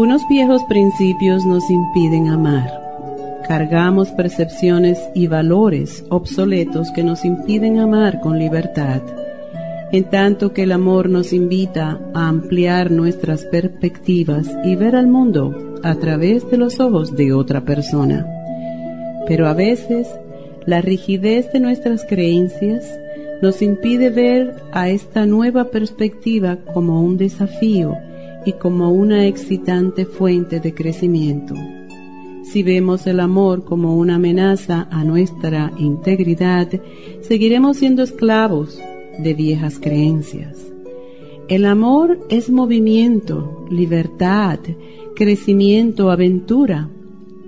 Unos viejos principios nos impiden amar. Cargamos percepciones y valores obsoletos que nos impiden amar con libertad, en tanto que el amor nos invita a ampliar nuestras perspectivas y ver al mundo a través de los ojos de otra persona. Pero a veces la rigidez de nuestras creencias nos impide ver a esta nueva perspectiva como un desafío y como una excitante fuente de crecimiento. Si vemos el amor como una amenaza a nuestra integridad, seguiremos siendo esclavos de viejas creencias. El amor es movimiento, libertad, crecimiento, aventura,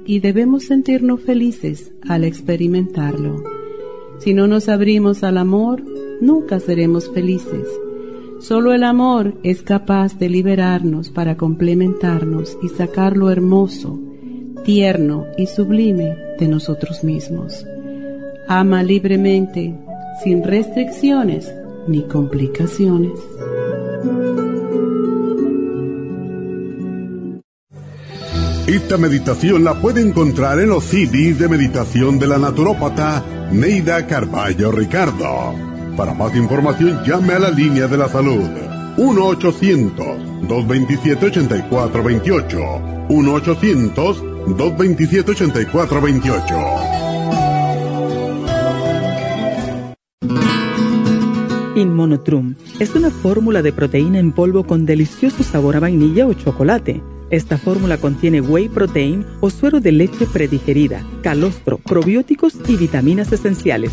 y debemos sentirnos felices al experimentarlo. Si no nos abrimos al amor, nunca seremos felices Solo el amor es capaz de liberarnos para complementarnos y sacar lo hermoso, tierno y sublime de nosotros mismos. Ama libremente, sin restricciones ni complicaciones. Esta meditación la puede encontrar en los CDs de meditación de la naturópata Neida Carballo Ricardo. Para más información llame a la línea de la salud 1-800-227-8428. 1-800-227-8428. Inmonotrum es una fórmula de proteína en polvo con delicioso sabor a vainilla o chocolate. Esta fórmula contiene whey protein o suero de leche predigerida, calostro, probióticos y vitaminas esenciales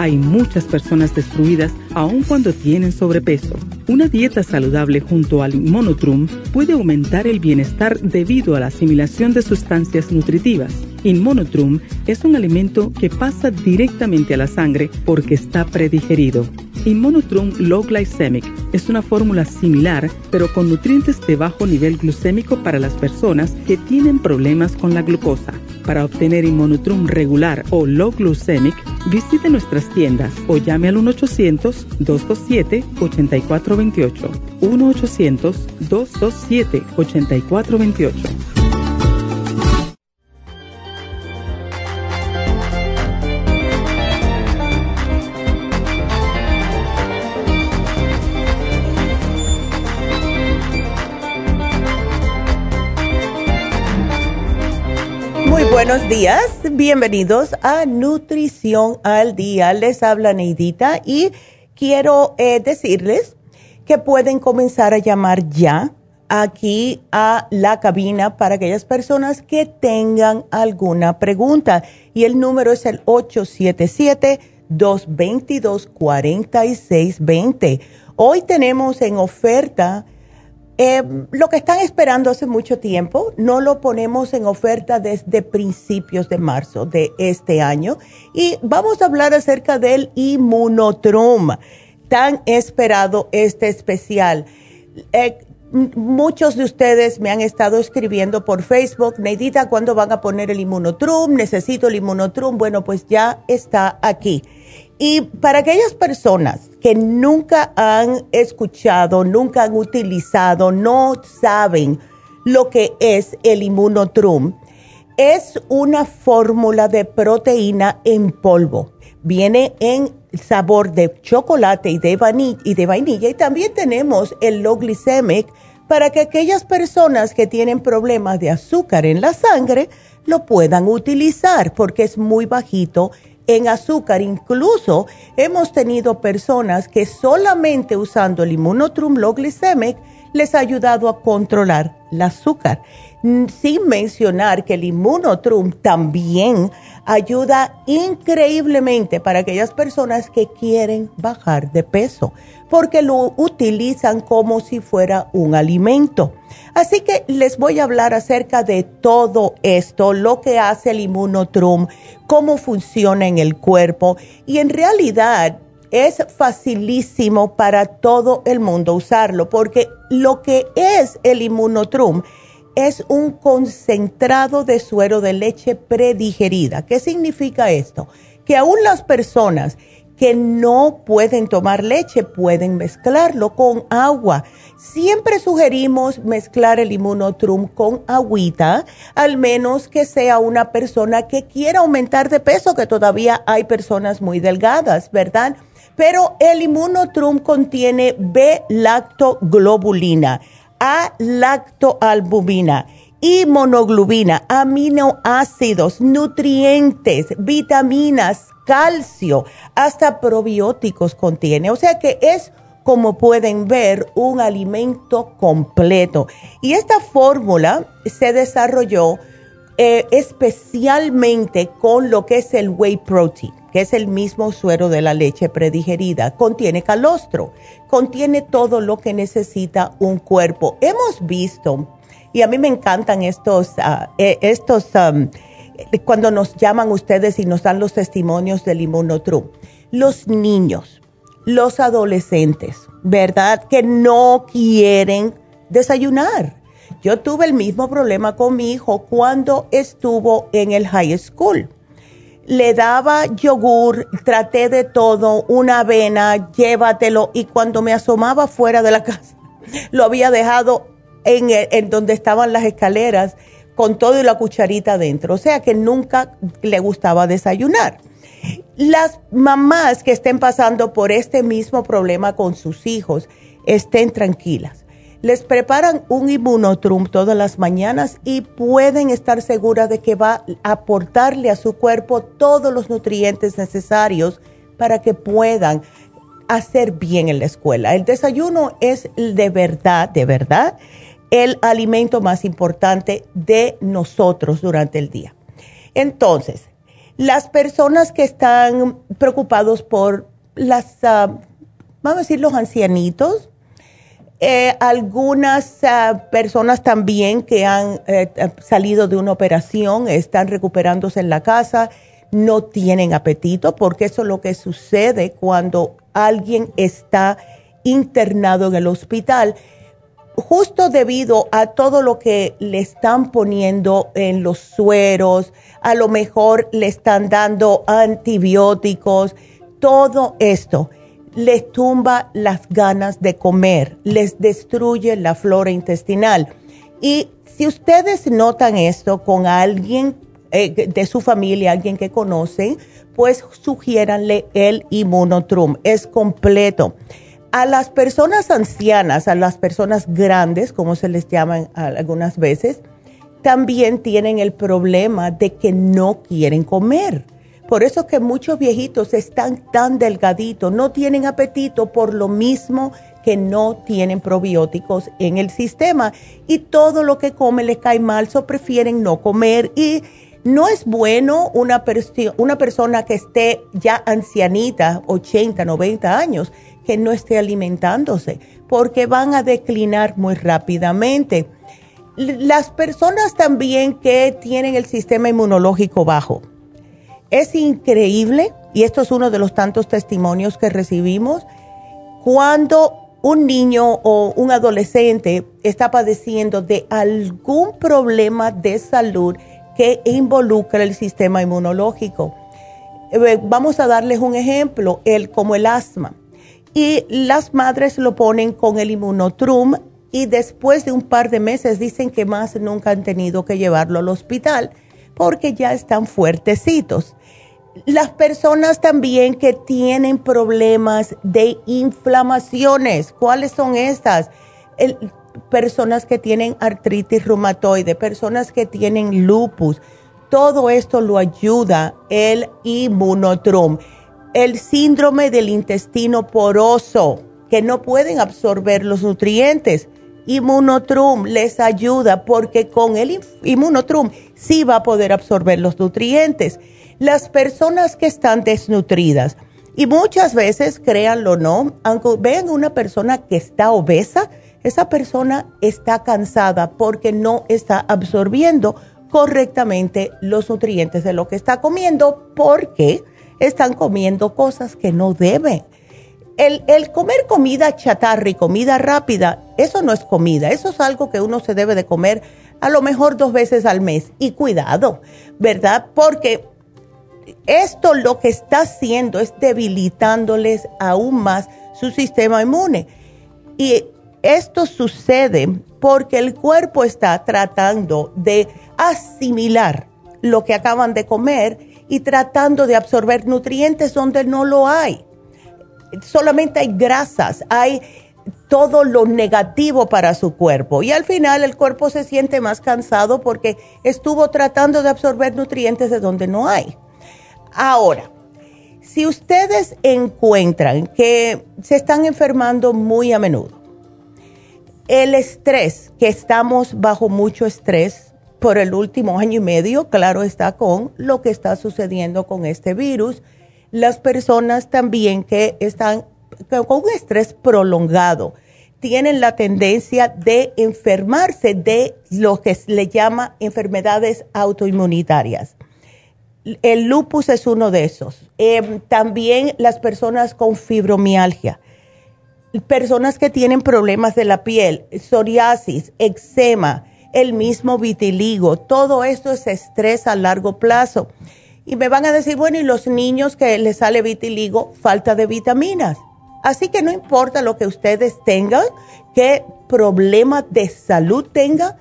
hay muchas personas destruidas aun cuando tienen sobrepeso. Una dieta saludable junto al Inmonotrum puede aumentar el bienestar debido a la asimilación de sustancias nutritivas. Inmonotrum es un alimento que pasa directamente a la sangre porque está predigerido. Inmonotrum Low Glycemic es una fórmula similar, pero con nutrientes de bajo nivel glucémico para las personas que tienen problemas con la glucosa. Para obtener Inmonotrum regular o Low Glycemic, visite nuestras tiendas o llame al 1-800-227-8428. 1-800-227-8428. Buenos días, bienvenidos a Nutrición al Día. Les habla Neidita y quiero eh, decirles que pueden comenzar a llamar ya aquí a la cabina para aquellas personas que tengan alguna pregunta. Y el número es el 877-222-4620. Hoy tenemos en oferta eh, lo que están esperando hace mucho tiempo, no lo ponemos en oferta desde principios de marzo de este año. Y vamos a hablar acerca del inmunotrum, tan esperado este especial. Eh, muchos de ustedes me han estado escribiendo por Facebook, Neidita, ¿cuándo van a poner el inmunotrum? Necesito el inmunotrum. Bueno, pues ya está aquí. Y para aquellas personas que nunca han escuchado, nunca han utilizado, no saben lo que es el inmunotrum, es una fórmula de proteína en polvo. Viene en sabor de chocolate y de, vainilla, y también tenemos el low glycemic para que aquellas personas que tienen problemas de azúcar en la sangre lo puedan utilizar porque es muy bajito en azúcar. Incluso hemos tenido personas que solamente usando el Glycemic les ha ayudado a controlar el azúcar. Sin mencionar que el Immunotrum también ayuda increíblemente para aquellas personas que quieren bajar de peso, porque lo utilizan como si fuera un alimento. Así que les voy a hablar acerca de todo esto, lo que hace el Immunotrum, cómo funciona en el cuerpo y en realidad es facilísimo para todo el mundo usarlo, porque lo que es el Immunotrum es un concentrado de suero de leche predigerida. ¿Qué significa esto? Que aún las personas que no pueden tomar leche pueden mezclarlo con agua. Siempre sugerimos mezclar el inmunotrum con agüita, al menos que sea una persona que quiera aumentar de peso, que todavía hay personas muy delgadas, ¿verdad? Pero el inmunotrum contiene B-lactoglobulina a-lactoalbumina y monoglobina, aminoácidos, nutrientes, vitaminas, calcio, hasta probióticos contiene. O sea que es, como pueden ver, un alimento completo. Y esta fórmula se desarrolló eh, especialmente con lo que es el whey protein que es el mismo suero de la leche predigerida, contiene calostro, contiene todo lo que necesita un cuerpo. Hemos visto, y a mí me encantan estos, eh, estos cuando nos llaman ustedes y nos dan los testimonios del inmunotrum, los niños, los adolescentes, ¿verdad? Que no quieren desayunar. Yo tuve el mismo problema con mi hijo cuando estuvo en el high school le daba yogur, traté de todo, una avena, llévatelo, y cuando me asomaba fuera de la casa, lo había dejado en, en donde estaban las escaleras con todo y la cucharita adentro, o sea que nunca le gustaba desayunar. Las mamás que estén pasando por este mismo problema con sus hijos, estén tranquilas les preparan un inmunotrum todas las mañanas y pueden estar seguras de que va a aportarle a su cuerpo todos los nutrientes necesarios para que puedan hacer bien en la escuela. El desayuno es de verdad, de verdad, el alimento más importante de nosotros durante el día. Entonces, las personas que están preocupados por las, ah, vamos a decir, los ancianitos, eh, algunas ah, personas también que han eh, salido de una operación están recuperándose en la casa, no tienen apetito, porque eso es lo que sucede cuando alguien está internado en el hospital, justo debido a todo lo que le están poniendo en los sueros, a lo mejor le están dando antibióticos, todo esto les tumba las ganas de comer, les destruye la flora intestinal. Y si ustedes notan esto con alguien eh, de su familia, alguien que conocen, pues sugiéranle el inmunotrum. Es completo. A las personas ancianas, a las personas grandes, como se les llaman algunas veces, también tienen el problema de que no quieren comer por eso que muchos viejitos están tan delgaditos, no tienen apetito por lo mismo que no tienen probióticos en el sistema y todo lo que comen les cae mal, so prefieren no comer y no es bueno una, una persona que esté ya ancianita, 80, 90 años, que no esté alimentándose, porque van a declinar muy rápidamente. Las personas también que tienen el sistema inmunológico bajo, es increíble, y esto es uno de los tantos testimonios que recibimos, cuando un niño o un adolescente está padeciendo de algún problema de salud que involucra el sistema inmunológico. Eh, vamos a darles un ejemplo, el, como el asma. Y las madres lo ponen con el inmunotrum y después de un par de meses dicen que más nunca han tenido que llevarlo al hospital porque ya están fuertecitos. Las personas también que tienen problemas de inflamaciones, ¿cuáles son estas? personas que tienen artritis reumatoide, personas que tienen lupus, todo esto lo ayuda el inmunotrum. El síndrome del intestino poroso, que no pueden absorber los nutrientes. Inmunotrum les ayuda porque con el inmunotrum sí va a poder absorber los nutrientes. Las personas que están desnutridas, y muchas veces, créanlo o no, aunque vean una persona que está obesa, esa persona está cansada porque no está absorbiendo correctamente los nutrientes de lo que está comiendo porque están comiendo cosas que no deben. El, comer comida chatarra y comida rápida, eso no es comida, eso es algo que uno se debe de comer a lo mejor dos veces al mes. Y cuidado, ¿verdad? Porque esto lo que está haciendo es debilitándoles aún más su sistema inmune. Y esto sucede porque el cuerpo está tratando de asimilar lo que acaban de comer y tratando de absorber nutrientes donde no lo hay. Solamente hay grasas, hay todo lo negativo para su cuerpo y al final el cuerpo se siente más cansado porque estuvo tratando de absorber nutrientes de donde no hay. Ahora, si ustedes encuentran que se están enfermando muy a menudo, el estrés, que estamos bajo mucho estrés por el último año y medio, claro está con lo que está sucediendo con este virus. Las personas también que están con un estrés prolongado tienen la tendencia de enfermarse de lo que se le llama enfermedades autoinmunitarias. El lupus es uno de esos. Eh, también las personas con fibromialgia personas que tienen problemas de la piel, psoriasis, eczema, el mismo vitiligo, todo esto es estrés a largo plazo. Y me van a decir, bueno, y los niños que les sale vitiligo, falta de vitaminas. Así que no importa lo que ustedes tengan, qué problema de salud tengan,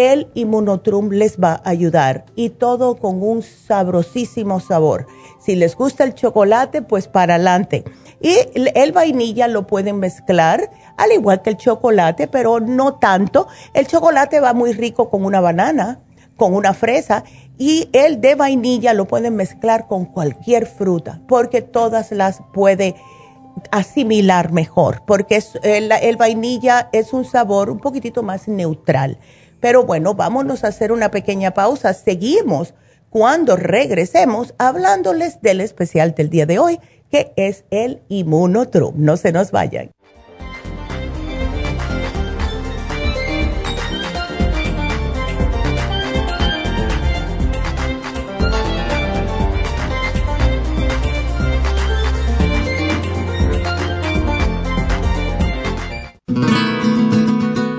el inmunotrum les va a ayudar y todo con un sabrosísimo sabor. Si les gusta el chocolate, pues para adelante. Y el vainilla lo pueden mezclar, al igual que el chocolate, pero no tanto. El chocolate va muy rico con una banana, con una fresa, y el de vainilla lo pueden mezclar con cualquier fruta, porque todas las puede asimilar mejor, porque el, el vainilla es un sabor un poquitito más neutral. Pero bueno, vámonos a hacer una pequeña pausa. Seguimos cuando regresemos hablándoles del especial del día de hoy que es el Inmunotrum. No se nos vayan.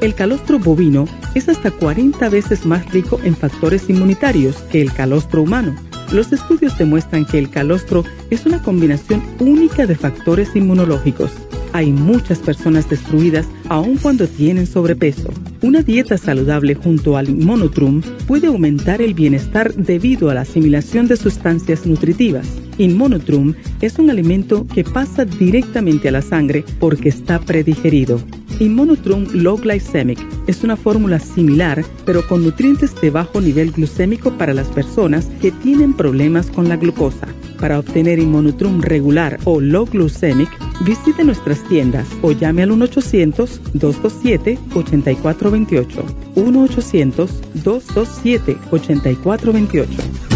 El calostro bovino es hasta 40 veces más rico en factores inmunitarios que el calostro humano los estudios demuestran que el calostro es una combinación única de factores inmunológicos. Hay muchas personas destruidas aun cuando tienen sobrepeso. Una dieta saludable junto al Inmunotrum puede aumentar el bienestar debido a la asimilación de sustancias nutritivas. Inmunotrum es un alimento que pasa directamente a la sangre porque está predigerido. Inmunotrum Low Glycemic es una fórmula similar, pero con nutrientes de bajo nivel glucémico para las personas que tienen problemas con la glucosa. Para obtener Inmunotrum regular o Low Glycemic, visite nuestras tiendas o llame al 1-800-227-8428. 1-800-227-8428.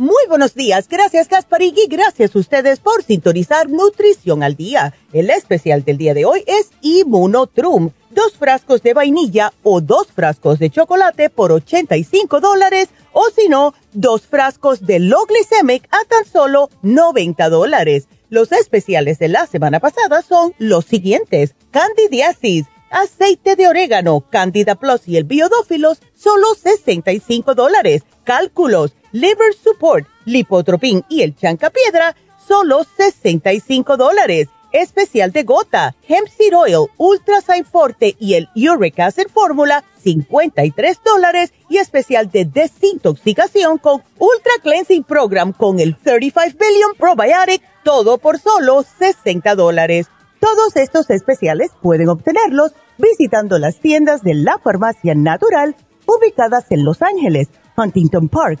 Muy buenos días, gracias Gasparigui, gracias a ustedes por sintonizar Nutrición al Día. El especial del día de hoy es Immunotrum, dos frascos de vainilla o dos frascos de chocolate por 85 dólares. O si no, dos frascos de low glycemic a tan solo 90 dólares. Los especiales de la semana pasada son los siguientes, candidiasis, aceite de orégano, candida plus y el biodófilos, solo 65 dólares, cálculos, liver support, lipotropin y el chancapiedra, solo 65 dólares. Especial de gota, hemp seed oil, ultra forte y el uric acid fórmula, 53 dólares. Y especial de desintoxicación con ultra cleansing program con el 35 billion probiotic, todo por solo 60 dólares. Todos estos especiales pueden obtenerlos visitando las tiendas de la farmacia natural ubicadas en Los Ángeles, Huntington Park,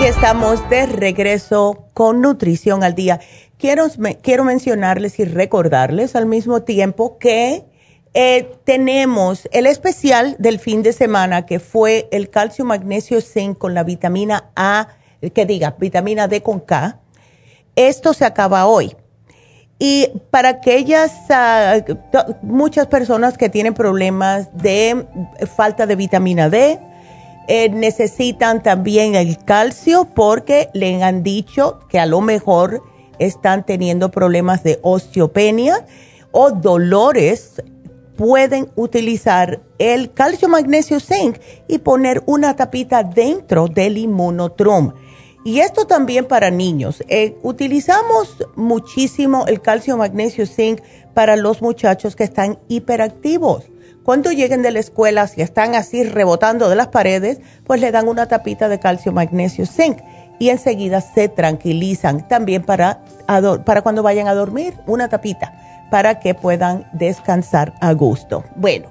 Y estamos de regreso con Nutrición al Día. Quiero, quiero mencionarles y recordarles al mismo tiempo que eh, tenemos el especial del fin de semana que fue el calcio magnesio zinc con la vitamina A, que diga, vitamina D con K. Esto se acaba hoy. Y para aquellas, ah, muchas personas que tienen problemas de falta de vitamina D, eh, necesitan también el calcio porque le han dicho que a lo mejor están teniendo problemas de osteopenia o dolores. Pueden utilizar el calcio magnesio zinc y poner una tapita dentro del inmunotrum. Y esto también para niños. Eh, utilizamos muchísimo el calcio magnesio zinc para los muchachos que están hiperactivos cuando lleguen de la escuela, si están así rebotando de las paredes, pues le dan una tapita de calcio, magnesio, zinc y enseguida se tranquilizan. También para, para cuando vayan a dormir, una tapita para que puedan descansar a gusto. Bueno,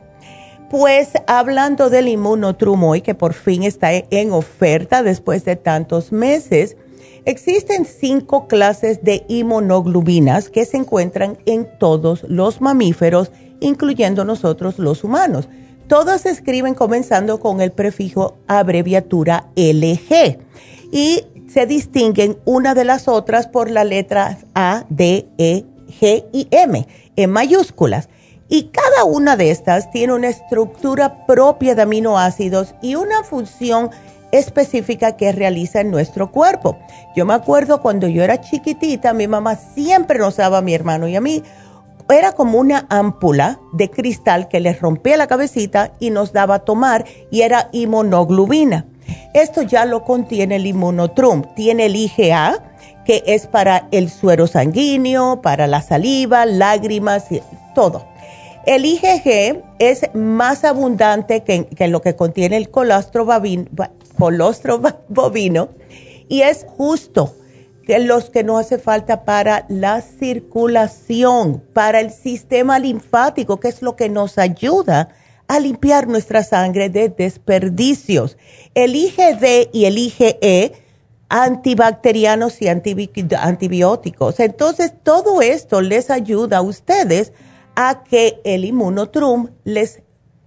pues hablando del inmunotrum que por fin está en oferta después de tantos meses, existen cinco clases de inmunoglobinas que se encuentran en todos los mamíferos incluyendo nosotros los humanos. Todas se escriben comenzando con el prefijo abreviatura LG y se distinguen una de las otras por las letras A, D, E, G y M en mayúsculas. Y cada una de estas tiene una estructura propia de aminoácidos y una función específica que realiza en nuestro cuerpo. Yo me acuerdo cuando yo era chiquitita, mi mamá siempre nos daba a mi hermano y a mí era como una ámpula de cristal que les rompía la cabecita y nos daba a tomar y era inmunoglobina. Esto ya lo contiene el inmunotrum. Tiene el IgA, que es para el suero sanguíneo, para la saliva, lágrimas, y todo. El IgG es más abundante que, lo que contiene el colostro bovino y es justo que los que no hace falta para la circulación, para el sistema linfático, que es lo que nos ayuda a limpiar nuestra sangre de desperdicios. El IgD y el IgE, antibacterianos y antibióticos. Entonces, todo esto les ayuda a ustedes a que el inmunotrum les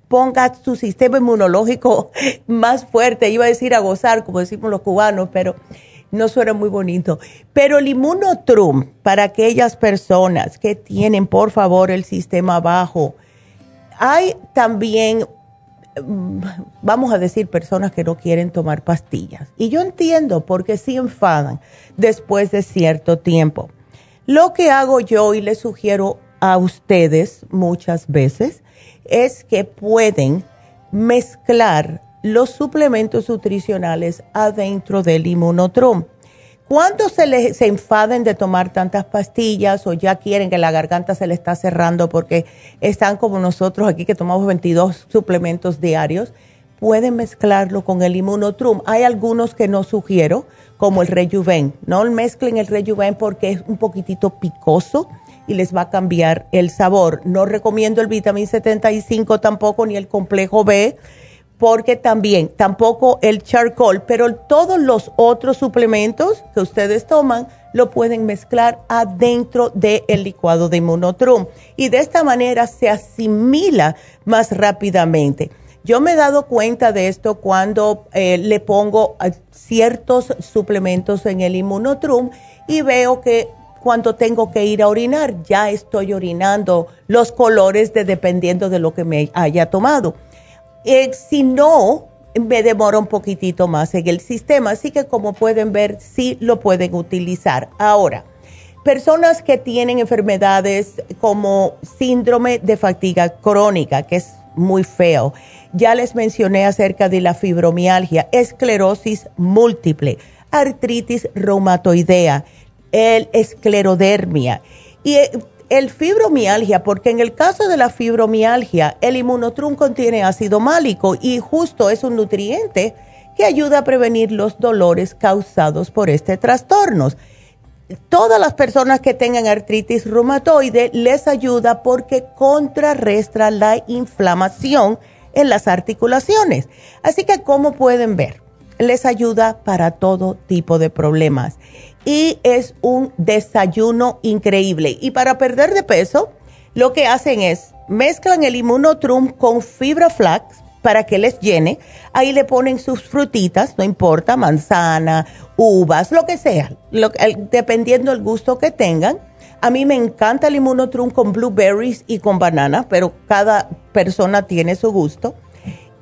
ponga su sistema inmunológico más fuerte. Iba a decir a gozar, como decimos los cubanos, pero no suena muy bonito. Pero el inmunotrum, para aquellas personas que tienen, por favor, el sistema bajo, hay también, mm, vamos a decir, personas que no quieren tomar pastillas. Y yo entiendo porque sí enfadan después de cierto tiempo. Lo que hago yo y les sugiero a ustedes muchas veces es que pueden mezclar los suplementos nutricionales adentro del inmunotrum. Cuando se, les, se enfaden de tomar tantas pastillas o ya quieren que la garganta se le está cerrando porque están como nosotros aquí que tomamos 22 suplementos diarios, pueden mezclarlo con el inmunotrum. Hay algunos que no sugiero, como el rejuven. No mezclen el rejuven porque es un poquitito picoso y les va a cambiar el sabor. No recomiendo el vitamin 75 tampoco, ni el complejo B porque también, tampoco el charcoal, pero todos los otros suplementos que ustedes toman lo pueden mezclar adentro del licuado de Immunotrum y de esta manera se asimila más rápidamente. Yo me he dado cuenta de esto cuando eh, le pongo ciertos suplementos en el Immunotrum y veo que cuando tengo que ir a orinar ya estoy orinando los colores de dependiendo de lo que me haya tomado eh, si no, me demora un poquitito más en el sistema. Así que como pueden ver, sí lo pueden utilizar. Ahora, personas que tienen enfermedades como síndrome de fatiga crónica, que es muy feo. Ya les mencioné acerca de la fibromialgia, esclerosis múltiple, artritis reumatoidea, el esclerodermia. Y eh, el fibromialgia, porque en el caso de la fibromialgia, el inmunotrum contiene ácido málico y justo es un nutriente que ayuda a prevenir los dolores causados por este trastorno. Todas las personas que tengan artritis reumatoide les ayuda porque contrarrestra la inflamación en las articulaciones. Así que como pueden ver, les ayuda para todo tipo de problemas y es un desayuno increíble. Y para perder de peso, lo que hacen es mezclan el inmunotrum con fibra flax para que les llene. Ahí le ponen sus frutitas, no importa, manzana, uvas, lo que sea, dependiendo del gusto que tengan. A mí me encanta el inmunotrum con blueberries y con banana, pero cada persona tiene su gusto.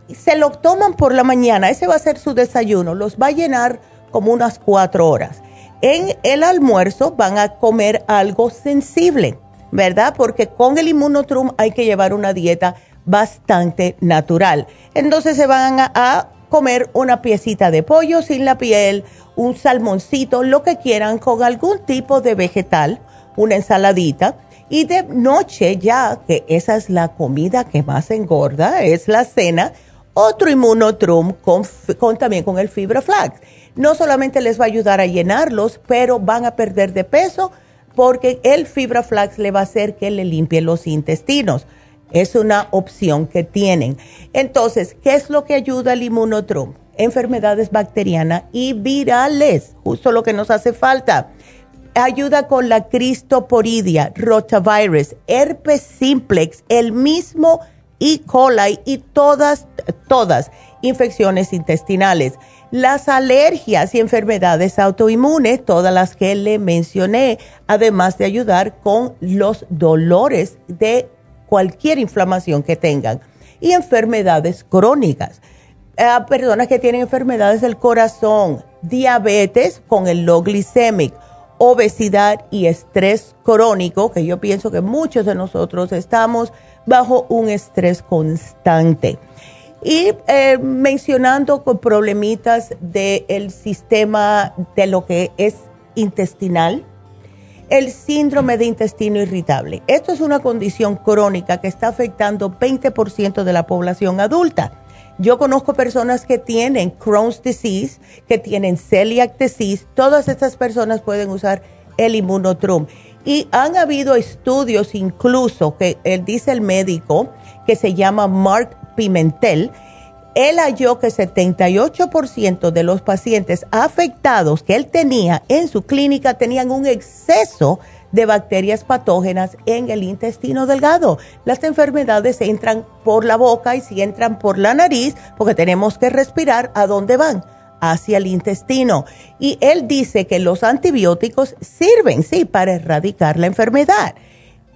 Se lo toman por la mañana, ese va a ser su desayuno, los va a llenar como unas cuatro horas en el almuerzo van a comer algo sensible, ¿verdad? Porque con el inmunotrum hay que llevar una dieta bastante natural. Entonces se van a, comer una piecita de pollo sin la piel, un salmoncito, lo que quieran, con algún tipo de vegetal, una ensaladita. Y de noche ya, que esa es la comida que más engorda, es la cena, otro inmunotrum con, también con el fibra flax no solamente les va a ayudar a llenarlos, pero van a perder de peso porque el fibra flax le va a hacer que le limpie los intestinos. Es una opción que tienen. Entonces, ¿qué es lo que ayuda al inmunotrum? Enfermedades bacterianas y virales, justo lo que nos hace falta. Ayuda con la cristoporidia, rotavirus, herpes simplex, el mismo E. coli y todas, todas infecciones intestinales las alergias y enfermedades autoinmunes, todas las que le mencioné, además de ayudar con los dolores de cualquier inflamación que tengan y enfermedades crónicas. A personas que tienen enfermedades del corazón, diabetes con el low glycemic, obesidad y estrés crónico, que yo pienso que muchos de nosotros estamos bajo un estrés constante y eh, mencionando con problemitas del sistema de lo que es intestinal, el síndrome de intestino irritable. Esto es una condición crónica que está afectando 20% de la población adulta. Yo conozco personas que tienen Crohn's disease, que tienen celiac disease. Todas estas personas pueden usar el inmunotrum. Y han habido estudios incluso que él dice el médico que se llama Mark Pimentel, él halló que 78% de los pacientes afectados que él tenía en su clínica tenían un exceso de bacterias patógenas en el intestino delgado. Las enfermedades entran por la boca y si entran por la nariz, porque tenemos que respirar, ¿a dónde van? Hacia el intestino. Y él dice que los antibióticos sirven, sí, para erradicar la enfermedad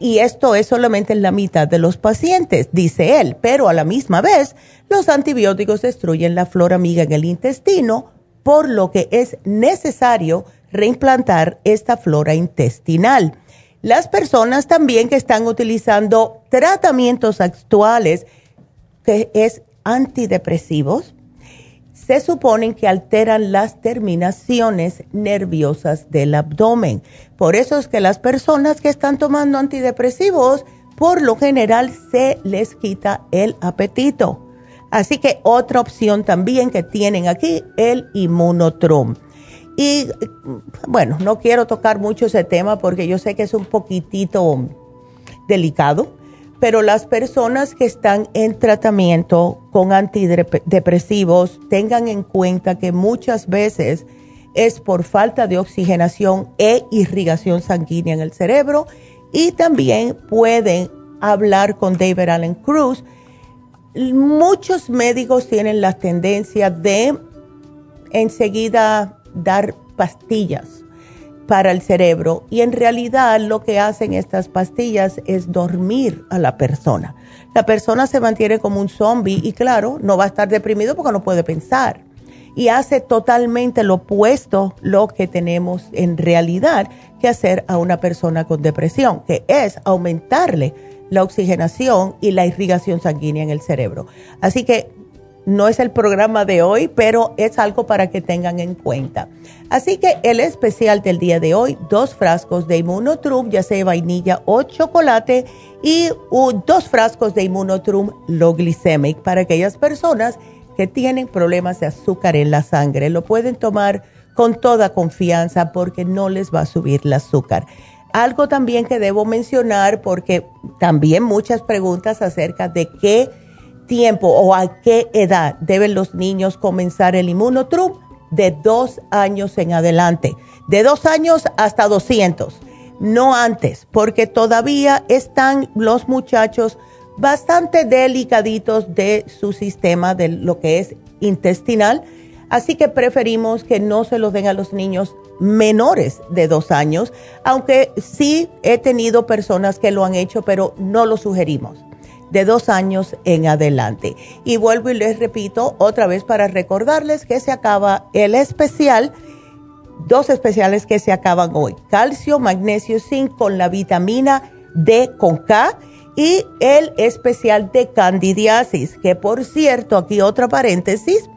y esto es solamente en la mitad de los pacientes, dice él, pero a la misma vez los antibióticos destruyen la flora amiga en el intestino, por lo que es necesario reimplantar esta flora intestinal. Las personas también que están utilizando tratamientos actuales, que es antidepresivos, se suponen que alteran las terminaciones nerviosas del abdomen. Por eso es que las personas que están tomando antidepresivos, por lo general se les quita el apetito. Así que otra opción también que tienen aquí, el inmunotrum. Y bueno, no quiero tocar mucho ese tema porque yo sé que es un poquitito delicado, pero las personas que están en tratamiento con antidepresivos tengan en cuenta que muchas veces es por falta de oxigenación e irrigación sanguínea en el cerebro y también pueden hablar con David Allen Cruz. Muchos médicos tienen la tendencia de enseguida dar pastillas para el cerebro y en realidad lo que hacen estas pastillas es dormir a la persona. La persona se mantiene como un zombie y claro, no va a estar deprimido porque no puede pensar. Y hace totalmente lo opuesto lo que tenemos en realidad que hacer a una persona con depresión, que es aumentarle la oxigenación y la irrigación sanguínea en el cerebro. Así que no es el programa de hoy, pero es algo para que tengan en cuenta. Así que el especial del día de hoy, dos frascos de Immunotrum, ya sea vainilla o chocolate, y dos frascos de Immunotrum Low Glycemic para aquellas personas que tienen problemas de azúcar en la sangre. Lo pueden tomar con toda confianza porque no les va a subir el azúcar. Algo también que debo mencionar porque también muchas preguntas acerca de qué tiempo o a qué edad deben los niños comenzar el inmunotrum? De dos años en adelante. De dos años hasta 200. No antes, porque todavía están los muchachos bastante delicaditos de su sistema, de lo que es intestinal. Así que preferimos que no se los den a los niños menores de dos años, aunque sí he tenido personas que lo han hecho, pero no lo sugerimos de dos años en adelante. Y vuelvo y les repito otra vez para recordarles que se acaba el especial, dos especiales que se acaban hoy, calcio, magnesio, zinc con la vitamina D con K y el especial de candidiasis, que por cierto, aquí otra paréntesis,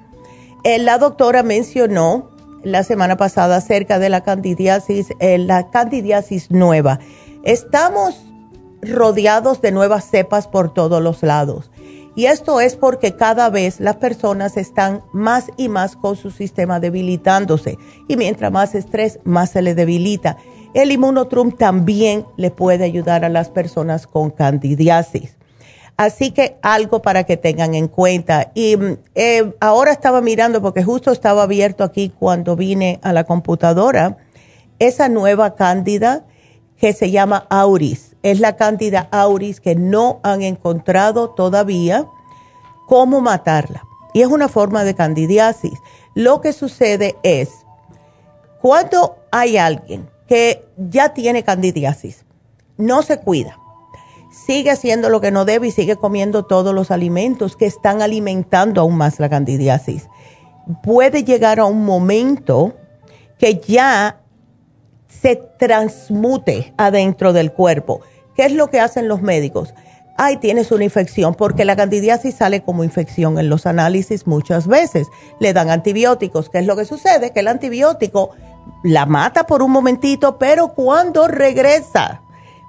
eh, la doctora mencionó la semana pasada acerca de la candidiasis, eh, la candidiasis nueva. Estamos rodeados de nuevas cepas por todos los lados. Y esto es porque cada vez las personas están más y más con su sistema debilitándose. Y mientras más estrés, más se le debilita. El inmunotrum también le puede ayudar a las personas con candidiasis. Así que algo para que tengan en cuenta. Y eh, ahora estaba mirando, porque justo estaba abierto aquí cuando vine a la computadora, esa nueva cándida que se llama Auris es la cantidad auris que no han encontrado todavía cómo matarla. Y es una forma de candidiasis. Lo que sucede es, cuando hay alguien que ya tiene candidiasis, no se cuida, sigue haciendo lo que no debe y sigue comiendo todos los alimentos que están alimentando aún más la candidiasis, puede llegar a un momento que ya se transmute adentro del cuerpo ¿Qué es lo que hacen los médicos? Ay, tienes una infección, porque la candidiasis sale como infección en los análisis muchas veces. Le dan antibióticos. ¿Qué es lo que sucede? Que el antibiótico la mata por un momentito, pero cuando regresa,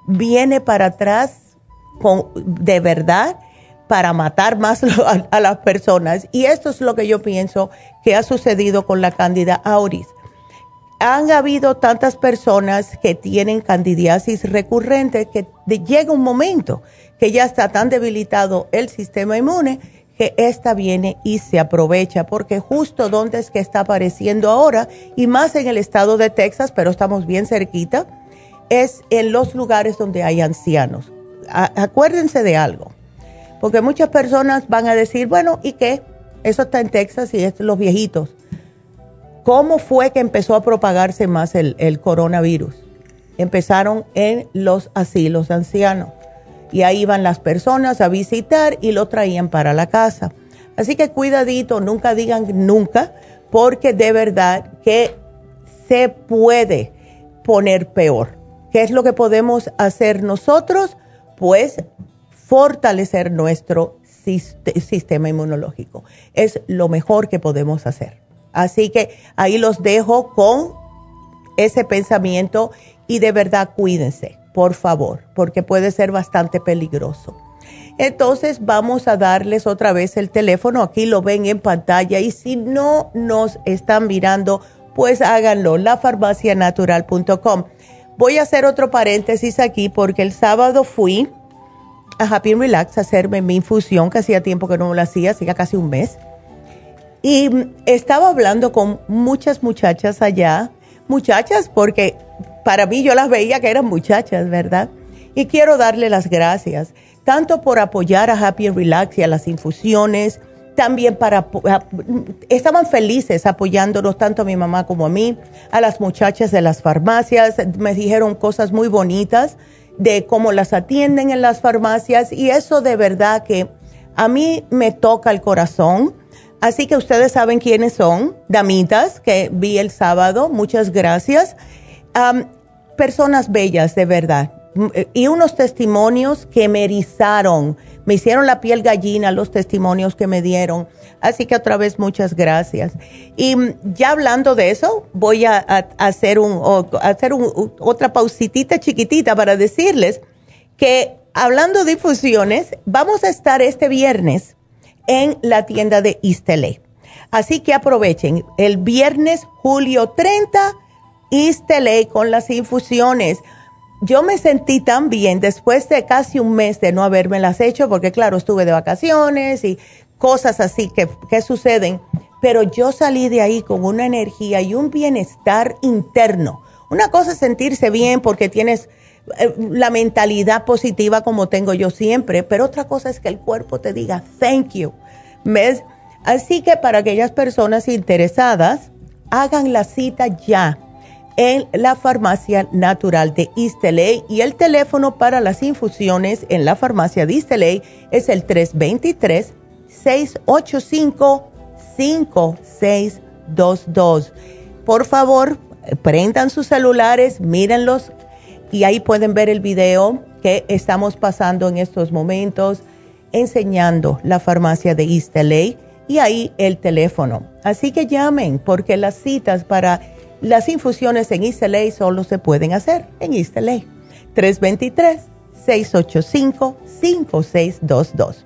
viene para atrás con, de verdad para matar más a, a, las personas. Y esto es lo que yo pienso que ha sucedido con la candida auris han habido tantas personas que tienen candidiasis recurrente que llega un momento que ya está tan debilitado el sistema inmune que esta viene y se aprovecha, porque justo donde es que está apareciendo ahora, y más en el estado de Texas, pero estamos bien cerquita, es en los lugares donde hay ancianos. acuérdense de algo, porque muchas personas van a decir, bueno, ¿y qué? Eso está en Texas y es los viejitos ¿Cómo fue que empezó a propagarse más el, coronavirus? Empezaron en los asilos ancianos y ahí iban las personas a visitar y lo traían para la casa. Así que cuidadito, nunca digan nunca, porque de verdad que se puede poner peor. ¿Qué es lo que podemos hacer nosotros? Pues fortalecer nuestro sistema inmunológico. Es lo mejor que podemos hacer. Así que ahí los dejo con ese pensamiento y de verdad cuídense, por favor, porque puede ser bastante peligroso. Entonces vamos a darles otra vez el teléfono, aquí lo ven en pantalla y si no nos están mirando, pues háganlo, lafarmacianatural.com. Voy a hacer otro paréntesis aquí porque el sábado fui a Happy Relax a hacerme mi infusión, que hacía tiempo que no lo hacía, hacía casi un mes. Y estaba hablando con muchas muchachas allá, muchachas porque para mí yo las veía que eran muchachas, ¿verdad? Y quiero darle las gracias, tanto por apoyar a Happy Relax y a las infusiones, también para, estaban felices apoyándonos tanto a mi mamá como a mí, a las muchachas de las farmacias, me dijeron cosas muy bonitas de cómo las atienden en las farmacias y eso de verdad que a mí me toca el corazón. Así que ustedes saben quiénes son, damitas que vi el sábado, muchas gracias. personas bellas, de verdad. Y unos testimonios que me erizaron me hicieron la piel gallina los testimonios que me dieron. Así que otra vez muchas gracias. Y mm, ya hablando de eso, voy a, hacer, un, hacer otra pausitita chiquitita para decirles que hablando de infusiones, vamos a estar este viernes en la tienda de Istele. Así que aprovechen el viernes julio 30 Istele con las infusiones yo me sentí tan bien después de casi un mes de no haberme las hecho, porque claro, estuve de vacaciones y cosas así que, que suceden, pero yo salí de ahí con una energía y un bienestar interno. Una cosa es sentirse bien porque tienes la mentalidad positiva como tengo yo siempre, pero otra cosa es que el cuerpo te diga thank you. ¿Ves? Así que para aquellas personas interesadas, hagan la cita ya en la farmacia natural de East y el teléfono para las infusiones en la farmacia de East es el 323-685-5622. Por favor, prendan sus celulares, mírenlos y ahí pueden ver el video que estamos pasando en estos momentos enseñando la farmacia de East y ahí el teléfono. Así que llamen porque las citas para las infusiones en Isteley solo se pueden hacer en Isteley. 323-685-5622.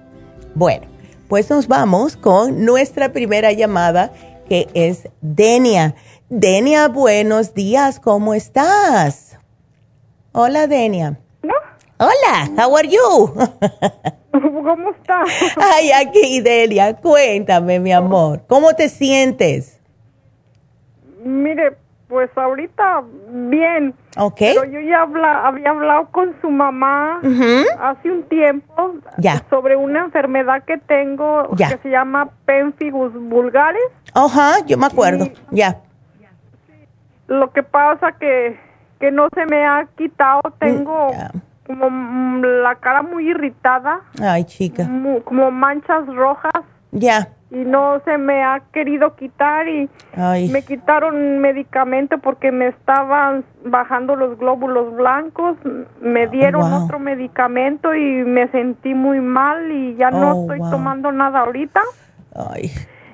Bueno, pues nos vamos con nuestra primera llamada que es Denia. Denia, buenos días, ¿cómo estás? Hola, Denia. ¿No? Hola, how are you? ¿Cómo estás? Ay, aquí, Delia, cuéntame, mi amor, ¿cómo te sientes? Mire, pues ahorita bien. Ok. Pero yo ya había hablado con su mamá hace un tiempo sobre una enfermedad que tengo que se llama pemphigus vulgaris. Ajá, yo me acuerdo. ya. Lo que pasa que que no se me ha quitado, tengo como la cara muy irritada. Ay, chica. como manchas rojas. Ya y no se me ha querido quitar y me quitaron medicamento porque me estaban bajando los glóbulos blancos, me dieron otro medicamento y me sentí muy mal y ya no oh, estoy tomando nada ahorita.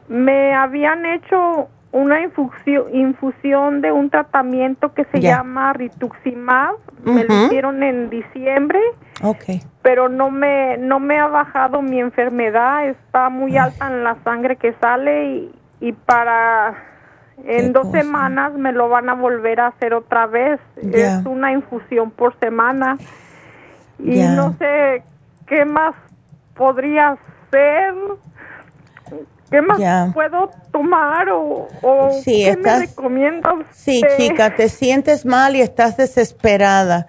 Me habían hecho una infusión, infusión de un tratamiento que se llama rituximab, me lo hicieron en diciembre. Okay. Pero no me no me ha bajado mi enfermedad, está muy alta en la sangre que sale y, para en dos semanas me lo van a volver a hacer otra vez. Es una infusión por semana. Y no sé qué más podría ser ¿Qué más puedo tomar o, qué me recomiendas? Sí, chica, te sientes mal y estás desesperada.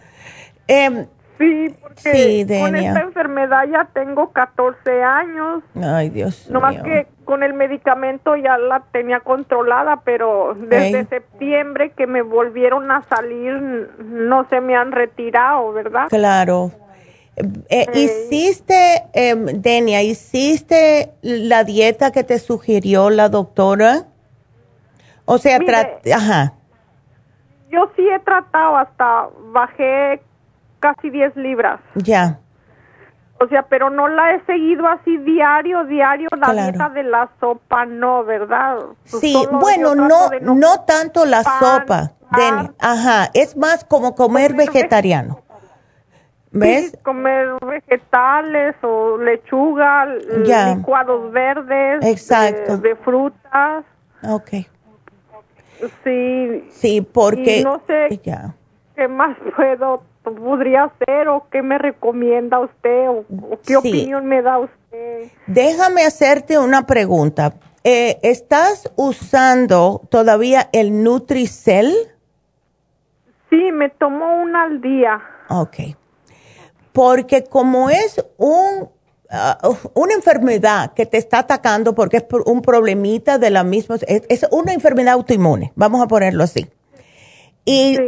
Eh, sí, porque con esta enfermedad ya tengo 14 años. Ay, Dios no más que con el medicamento ya la tenía controlada, pero desde septiembre que me volvieron a salir no se me han retirado, ¿verdad? Claro. Eh, ¿Hiciste, eh, Denia, hiciste la dieta que te sugirió la doctora? O sea, ajá. Yo sí he tratado hasta, bajé casi 10 libras. Ya. O sea, pero no la he seguido así diario, diario, la dieta de la sopa, no, ¿verdad? Pues sí, bueno, no, no, tanto la sopa, Denny. Ajá, es más como comer, vegetariano. ¿Ves? comer vegetales o lechuga, licuados verdes, Exacto. De, frutas. Ok. Sí. Sí, porque... no sé qué más puedo podría hacer o qué me recomienda usted o, qué opinión me da usted. Déjame hacerte una pregunta. Eh, ¿Estás usando todavía el Nutricel? Sí, me tomo una al día. Ok. Porque como es un, ah, una enfermedad que te está atacando porque es un problemita de la misma, es, una enfermedad autoinmune, vamos a ponerlo así. Y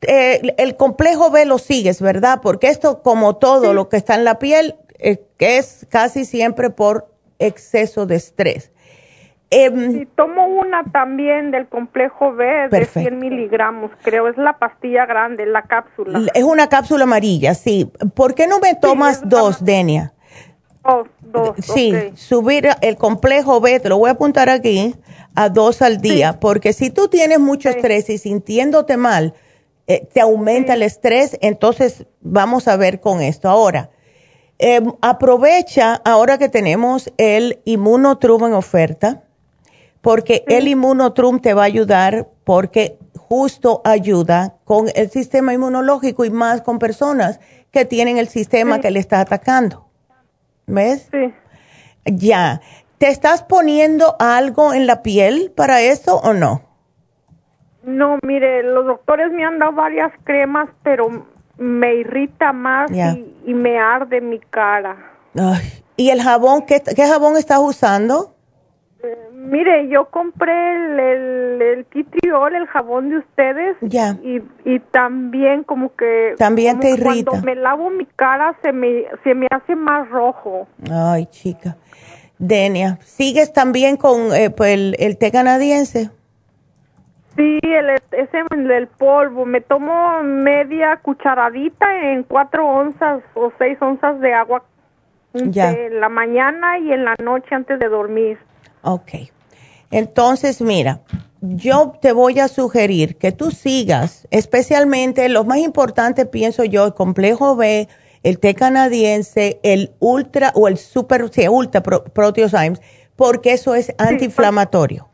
eh, el complejo B lo sigues, ¿verdad? Porque esto, como todo lo que está en la piel, eh, es casi siempre por exceso de estrés. Eh, tomo una también del complejo B de 100 miligramos, creo, es la pastilla grande, la cápsula. Es una cápsula amarilla, sí. ¿Por qué no me tomas dos, Denia? Dos, dos. Sí, subir el complejo B, te lo voy a apuntar aquí, a dos al día, porque si tú tienes mucho estrés y sintiéndote mal, eh, te aumenta el estrés, entonces vamos a ver con esto. Ahora, em, aprovecha ahora que tenemos el Inmunotrum en oferta, porque el Inmunotrum te va a ayudar porque justo ayuda con el sistema inmunológico y más con personas que tienen el sistema que le está atacando. ¿Ves? Sí. Ya. ¿Te estás poniendo algo en la piel para eso o no? No, mire, los doctores me han dado varias cremas, pero me irrita más y, me arde mi cara. ¿Y el jabón? ¿Qué, jabón estás usando? Mire, yo compré el, el, el titriol, el jabón de ustedes. Ya. Y, y también como que... También te irrita. Cuando me lavo mi cara se me, se me hace más rojo. Ay, chica. Denia, ¿sigues también con eh, pues, el, el té canadiense? Sí, el, ese del polvo. Me tomo media cucharadita en cuatro onzas o seis onzas de agua en la mañana y en la noche antes de dormir. Ok. Entonces, mira, yo te voy a sugerir que tú sigas, especialmente lo más importante, pienso yo, el complejo B, el té canadiense, el ultra o el super, sí, ultra proteosymes, porque eso es antiinflamatorio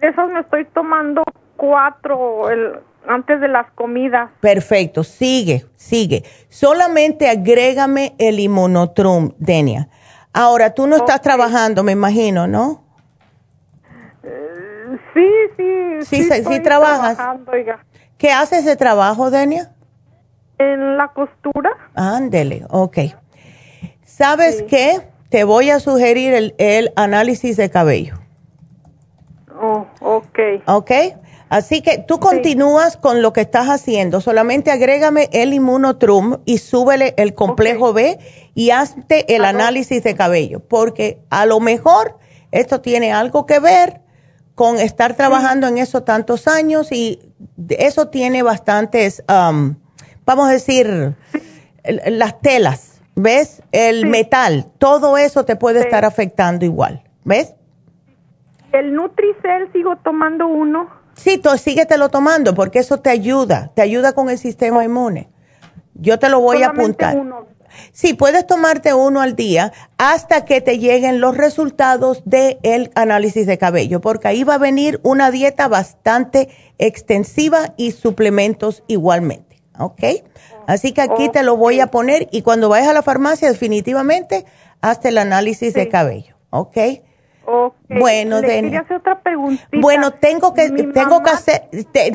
de esos me estoy tomando cuatro el, antes de las comidas. Perfecto, sigue, sigue. Solamente agrégame el inmunotrum, Denia. Ahora, tú no estás trabajando, me imagino, ¿no? Eh, sí, sí, sí. Sí, sí trabajas. ¿Qué haces de trabajo, Denia? En la costura. Ándele, ok. ¿Sabes qué? Te voy a sugerir el, el análisis de cabello. Oh, ok. Ok. Así que tú continúas con lo que estás haciendo. Solamente agrégame el inmunotrum y súbele el complejo B y hazte el análisis de cabello. Porque a lo mejor esto tiene algo que ver con estar trabajando en eso tantos años y eso tiene bastantes, um, vamos a decir, las telas, ¿ves? El metal, todo eso te puede estar afectando igual, ¿ves? ¿El Nutricel sigo tomando uno? Sí, tú síguetelo tomando porque eso te ayuda, te ayuda con el sistema inmune. Yo te lo voy a apuntar. Uno. Sí, puedes tomarte uno al día hasta que te lleguen los resultados del análisis de cabello, porque ahí va a venir una dieta bastante extensiva y suplementos igualmente, ¿ok? Así que aquí te lo voy a poner y cuando vayas a la farmacia definitivamente hazte el análisis de cabello, ¿ok? Bueno, Le otra Bueno, tengo que, tengo que hacer,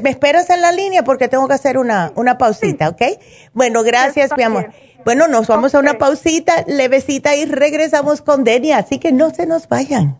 me esperas en la línea porque tengo que hacer una, una pausita, ¿ok? Bueno, gracias, mi amor. Bueno, nos vamos a una pausita, levecita y regresamos con Denia, así que no se nos vayan.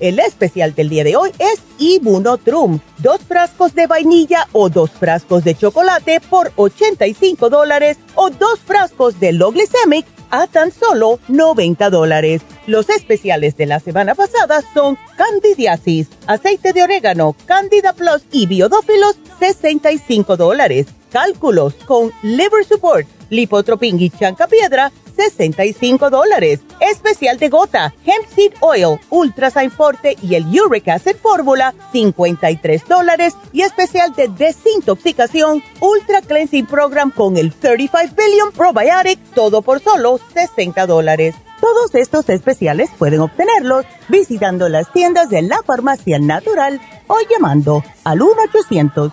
El especial del día de hoy es Immunotrum, dos frascos de vainilla o dos frascos de chocolate por 85 dólares o dos frascos de Low Glycemic a tan solo 90 dólares. Los especiales de la semana pasada son Candidiasis, aceite de orégano, Candida Plus y biodófilos, 65 dólares. Cálculos con Liver Support, Lipotropin y Chancapiedra, 65 dólares. Especial de gota, Hemp Seed Oil, Ultrasign Forte y el Uric Acid Fórmula, 53 dólares. Y especial de desintoxicación, Ultra Cleansing Program con el 35 Billion Probiotic, todo por solo 60 dólares. Todos estos especiales pueden obtenerlos visitando las tiendas de la farmacia natural o llamando al 1 800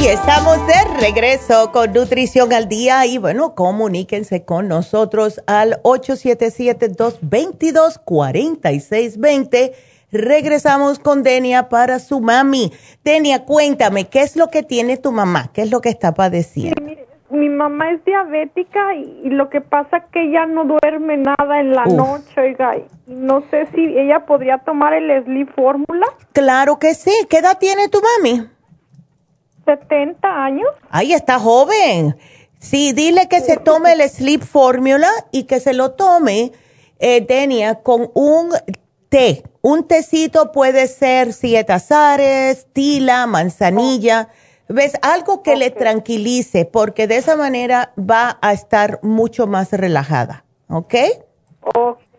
Y estamos de regreso con Nutrición al Día y bueno, comuníquense con nosotros al 877-222-4620. Regresamos con Denia para su mami. Denia, cuéntame, ¿qué es lo que tiene tu mamá? ¿Qué es lo que está padeciendo? mi mamá es diabética y, lo que pasa es que ella no duerme nada en la noche, oiga, y no sé si ella podría tomar el Sleep Fórmula. Claro que sí. ¿Qué edad tiene tu mami? 70 años. Ahí está joven. Sí, dile que se tome el Sleep Formula y que se lo tome, eh, Denia, con un té. Un tecito puede ser siete azares, tila, manzanilla. ¿Ves? Algo que le tranquilice, porque de esa manera va a estar mucho más relajada. ¿Ok? Ok.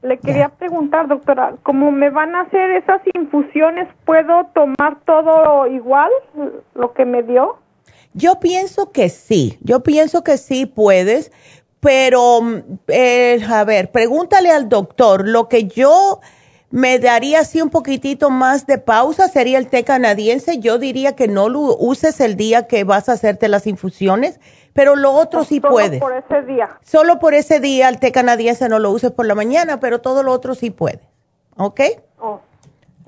Le quería preguntar, doctora, ¿cómo me van a hacer esas infusiones, ¿puedo tomar todo igual, lo que me dio? Yo pienso que sí, yo pienso que sí puedes, pero eh, a ver, pregúntale al doctor, lo que yo me daría así un poquitito más de pausa sería el té canadiense, yo diría que no lo uses el día que vas a hacerte las infusiones pero lo otro sí puede. Solo por ese día. Solo por ese día el té canadiense no lo uses por la mañana, pero todo lo otro sí puede. ¿Ok? Oh.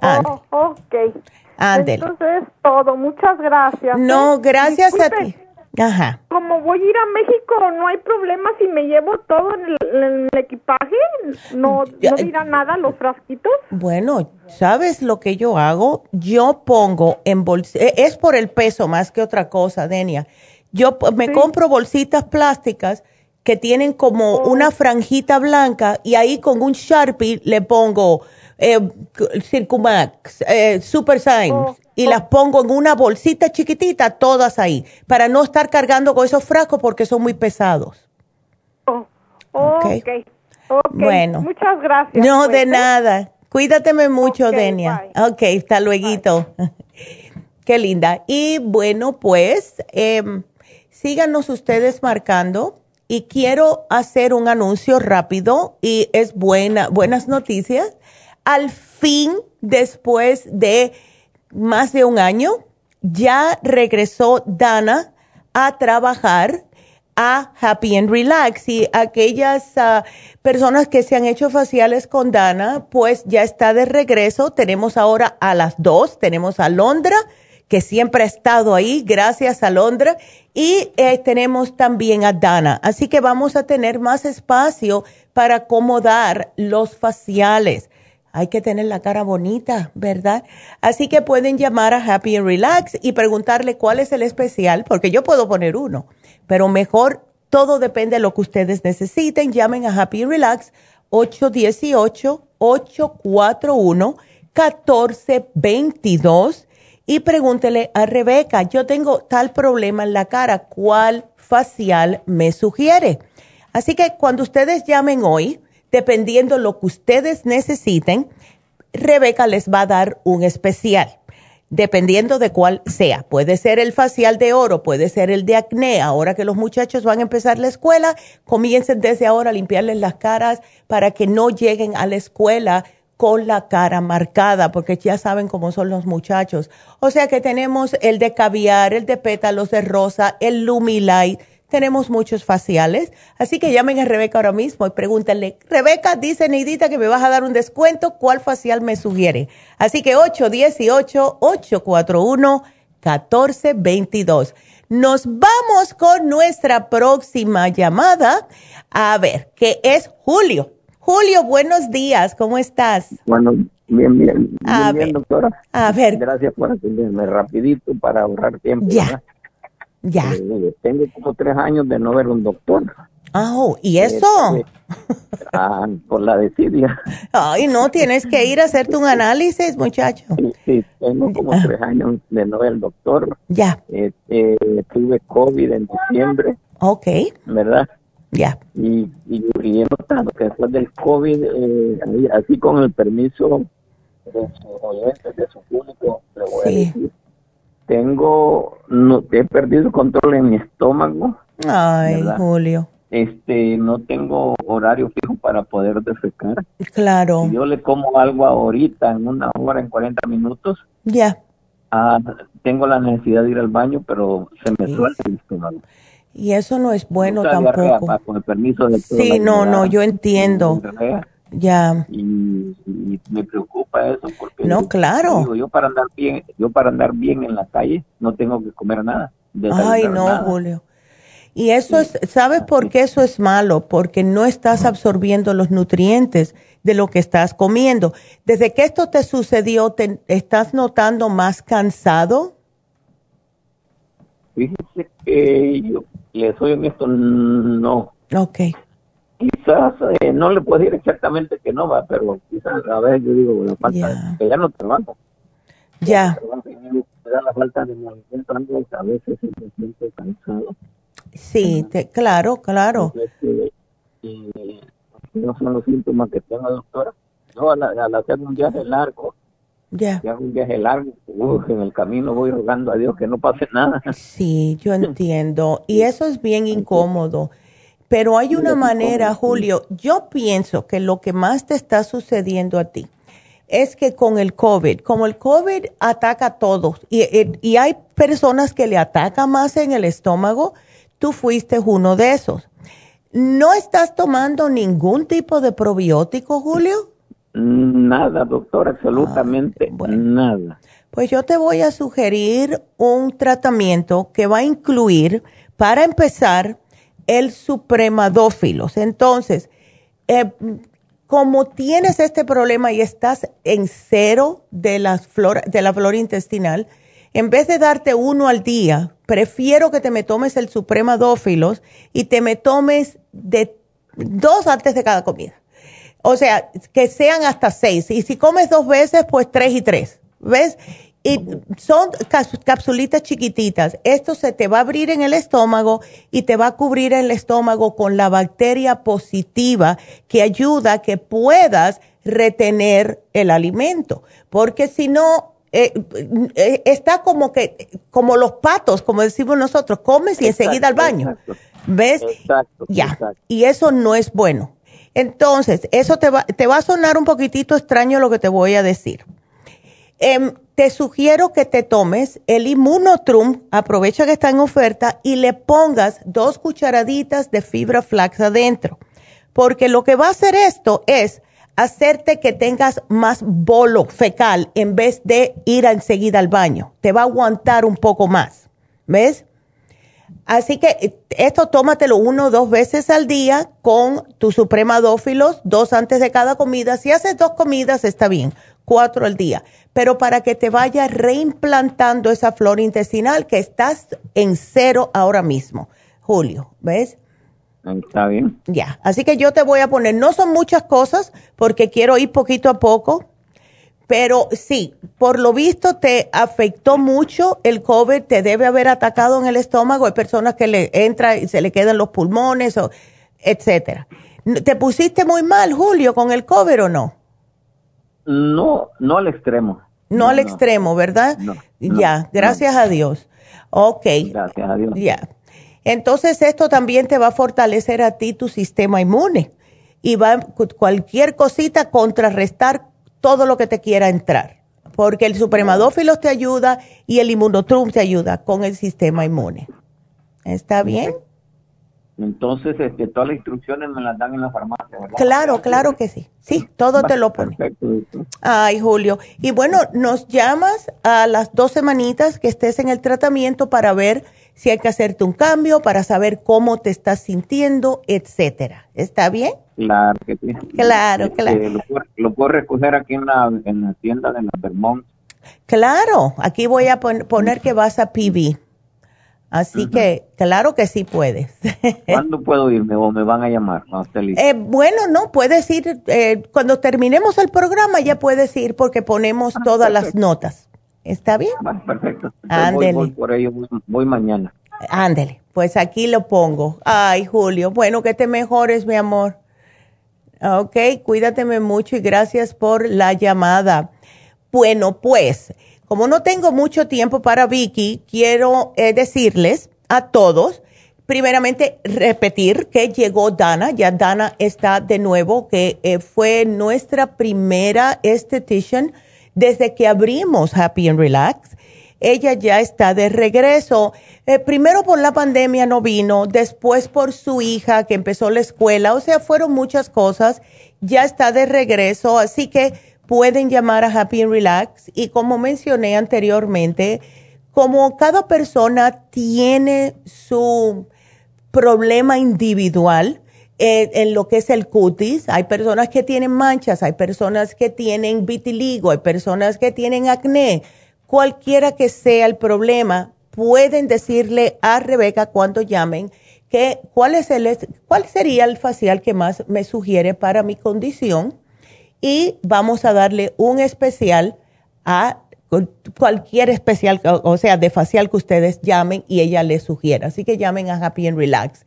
oh ok. Ándele. Entonces todo. Muchas gracias. No, ¿eh? gracias a ti. Ajá. Como voy a ir a México, no hay problema si me llevo todo en el, equipaje. No, no dirá nada los frasquitos. Bueno, ¿sabes lo que yo hago? Yo pongo en bolsa, e, es por el peso más que otra cosa, Denia yo me compro bolsitas plásticas que tienen como oh. una franjita blanca y ahí con un Sharpie le pongo eh, Circumax, eh, Super Sign oh, y las oh. pongo en una bolsita chiquitita, todas ahí, para no estar cargando con esos frascos porque son muy pesados. Oh, okay. Bueno. Muchas gracias. No, de ¿eh? nada. Cuídateme mucho, Denia. Ok, hasta luego. qué linda. Y bueno, pues em, síganos ustedes marcando y quiero hacer un anuncio rápido y es buena, buenas noticias. Al fin, después de más de un año, ya regresó Dana a trabajar a Happy and Relax y aquellas ah, personas que se han hecho faciales con Dana, pues ya está de regreso. Tenemos ahora a las dos, tenemos a Londra, que siempre ha estado ahí, gracias a y eh, tenemos también a Dana. Así que vamos a tener más espacio para acomodar los faciales. Hay que tener la cara bonita, ¿verdad? Así que pueden llamar a Happy and Relax y preguntarle cuál es el especial, porque yo puedo poner uno, pero mejor todo depende de lo que ustedes necesiten. Llamen a Happy and Relax 818-841-1422 y pregúntele a Rebeca, yo tengo tal problema en la cara, ¿cuál facial me sugiere? Así que cuando ustedes llamen hoy, dependiendo lo que ustedes necesiten, Rebeca les va a dar un especial, dependiendo de cuál sea. Puede ser el facial de oro, puede ser el de acné. Ahora que los muchachos van a empezar la escuela, comiencen desde ahora a limpiarles las caras para que no lleguen a la escuela con la cara marcada, porque ya saben cómo son los muchachos. O sea que tenemos el de caviar, el de pétalos de rosa, el Lumilight tenemos muchos faciales, así que llamen a Rebeca ahora mismo y pregúntenle, Rebeca, dice Neidita que me vas a dar un descuento, ¿cuál facial me sugiere? Así que 818-841-1422. Nos vamos con nuestra próxima llamada, a ver, que es Julio. Julio, buenos días, ¿cómo estás? Bueno, bien, bien, bien, doctora. A ver. Gracias por atenderme rapidito para ahorrar tiempo. Ya. Ya. Eh, tengo como tres años de no ver un doctor. Oh, ¿y eso? Este, ah, por la desidia. Ay, no, tienes que ir a hacerte un análisis, muchacho. Sí, tengo como tres años de no ver al doctor. Ya. Este, tuve COVID en diciembre. Ok. ¿Verdad? Ya. Y, y, he notado que después del COVID, eh, así con el permiso de su, de su público, le voy a decir tengo, no, he perdido control en mi estómago. Ay, Julio. Este, no tengo horario fijo para poder defecar. Claro. yo le como algo ahorita, en una hora, en 40 minutos. Ya. Ah, tengo la necesidad de ir al baño, pero se me suelta el estómago. Y eso no es bueno tampoco. con el permiso de Sí, no, no, yo entiendo. Ya. Y, me preocupa eso porque no, claro. yo para andar bien, yo para andar bien en la calle no tengo que comer nada. Ay, no, Julio. Y eso es, ¿sabes por qué eso es malo? Porque no estás absorbiendo los nutrientes de lo que estás comiendo. Desde que esto te sucedió, te, ¿estás notando más cansado? Fíjese que yo le soy honesto, no. Ok quizás eh, no le puedo decir exactamente que no va, pero quizás a veces yo digo, la falta, que ya no trabajo. Ya. Me da la falta de movimiento, a veces me siento cansado. Sí, te, claro, claro. Entonces, eh, no son los síntomas que tengo, doctora. Yo al, al hacer un viaje largo, ya. Yeah. un viaje largo, en el camino voy rogando a Dios que no pase nada. Sí, yo entiendo. Y eso es bien incómodo. Pero hay una manera, Julio, yo pienso que lo que más te está sucediendo a ti es que con el COVID, como el COVID ataca a todos y, y hay personas que le atacan más en el estómago, tú fuiste uno de esos. ¿No estás tomando ningún tipo de probiótico, Julio? Nada, doctor, absolutamente ah, nada. Pues yo te voy a sugerir un tratamiento que va a incluir, para empezar, el supremadófilos. Entonces, eh, como tienes este problema y estás en cero de la, flora, de la flora intestinal, en vez de darte uno al día, prefiero que te me tomes el supremadófilos y te me tomes de dos antes de cada comida. O sea, que sean hasta seis. Y si comes dos veces, pues tres y tres. ¿Ves? Y son capsulitas chiquititas. Esto se te va a abrir en el estómago y te va a cubrir el estómago con la bacteria positiva que ayuda a que puedas retener el alimento. Porque si no, eh, eh, está como que, como los patos, como decimos nosotros, comes y enseguida al baño. ¿Ves? Exacto. Ya. Y eso no es bueno. Entonces, eso te va, te va a sonar un poquitito extraño lo que te voy a decir. Em, te sugiero que te tomes el Immunotrum, aprovecha que está en oferta, y le pongas dos cucharaditas de fibra flax adentro. Porque lo que va a hacer esto es hacerte que tengas más bolo fecal en vez de ir enseguida al baño. Te va a aguantar un poco más. ¿Ves? Así que eh, esto tómatelo uno o dos veces al día con tu supremadófilos, dos antes de cada comida. Si haces dos comidas está bien, cuatro al día. Pero para que te vaya reimplantando esa flora intestinal que estás en cero ahora mismo, Julio, ¿ves? Está bien. Ya, así que yo te voy a poner, no son muchas cosas porque quiero ir poquito a poco, pero sí, por lo visto te afectó mucho el COVID, te debe haber atacado en el estómago. Hay personas que le entra y se le quedan los pulmones, o, etcétera. ¿Te pusiste muy mal, Julio, con el COVID o no? No, no al extremo. No, al extremo, ¿verdad? No, ya, gracias a Dios. Ok. Gracias a Dios. Ya. Entonces esto también te va a fortalecer a ti tu sistema inmune y va cualquier cosita contrarrestar todo lo que te quiera entrar, porque el supremadófilos te ayuda y el inmunotrum te ayuda con el sistema inmune. ¿Está bien? Entonces, este, todas las instrucciones me las dan en la farmacia, ¿verdad? Claro, claro que sí. Sí, todo te lo pone. Perfecto. Ay, Julio. Y bueno, nos llamas a las dos semanitas que estés en el tratamiento para ver si hay que hacerte un cambio, para saber cómo te estás sintiendo, etcétera. ¿Está bien? Claro que sí. Claro, Este, claro. Lo, puedo recoger aquí en la, en la tienda de la Vermont. Claro, aquí voy a pon- poner que vas a PB. Así que, claro que sí puedes. ¿Cuándo puedo irme o me van a llamar? listo? Eh, bueno, no, puedes ir, eh, cuando terminemos el programa ya puedes ir porque ponemos todas las notas. ¿Está bien? Bueno, perfecto. Ándele. Voy, voy por ello, voy, voy mañana. Ándele, pues aquí lo pongo. Ay, Julio, bueno, que te mejores, mi amor. Ok, cuídateme mucho y gracias por la llamada. Bueno, pues, como no tengo mucho tiempo para Vicky, quiero eh, decirles a todos, primeramente repetir que llegó Dana, ya Dana está de nuevo, que eh, fue nuestra primera estetician desde que abrimos Happy and Relax. Ella ya está de regreso. Eh, primero por la pandemia no vino, después por su hija que empezó la escuela, o sea, fueron muchas cosas. Ya está de regreso, así que pueden llamar a Happy and Relax y como mencioné anteriormente, como cada persona tiene su problema individual eh, en lo que es el cutis, hay personas que tienen manchas, hay personas que tienen vitiligo, hay personas que tienen acné, cualquiera que sea el problema, pueden decirle a Rebeca cuando llamen que cuál es el cuál sería el facial que más me sugiere para mi condición y vamos a darle un especial a cualquier especial, o sea, de facial que ustedes llamen y ella les sugiera. Así que llamen a Happy and Relax.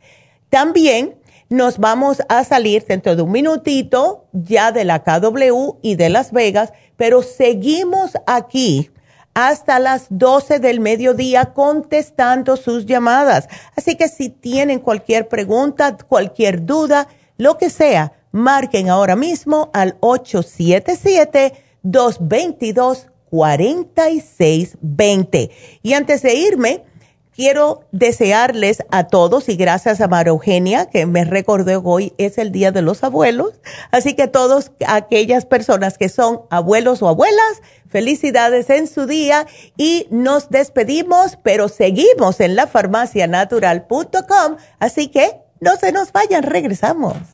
También nos vamos a salir dentro de un minutito ya de la KW y de Las Vegas, pero seguimos aquí hasta las 12 del mediodía contestando sus llamadas. Así que si tienen cualquier pregunta, cualquier duda, lo que sea, marquen ahora mismo al 877-222-4620. Y antes de irme, quiero desearles a todos, y gracias a María Eugenia, que me recordó hoy es el Día de los Abuelos, así que todos aquellas personas que son abuelos o abuelas, felicidades en su día y nos despedimos, pero seguimos en la farmacianatural.com, así que no se nos vayan, regresamos.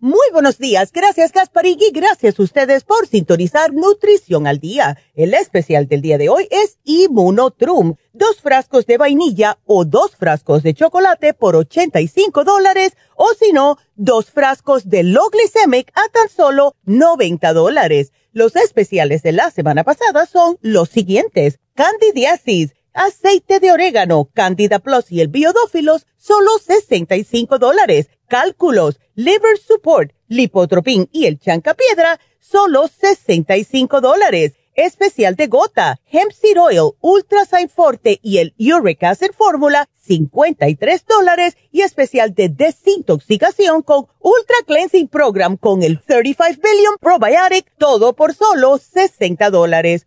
Muy buenos días, gracias Gasparigui, gracias a ustedes por sintonizar Nutrición al Día. El especial del día de hoy es Immunotrum, dos frascos de vainilla o dos frascos de chocolate por 85 dólares o si no, dos frascos de Loglicemic a tan solo 90 dólares. Los especiales de la semana pasada son los siguientes. Candidiasis, aceite de orégano, Candida Plus y el biodófilos, solo 65 dólares cálculos, liver support, lipotropin y el chancapiedra, solo 65 dólares. Especial de gota, hemp seed oil, ultrasign forte y el uric acid fórmula, 53 dólares. Y especial de desintoxicación con ultra cleansing program con el 35 billion probiotic, todo por solo 60 dólares.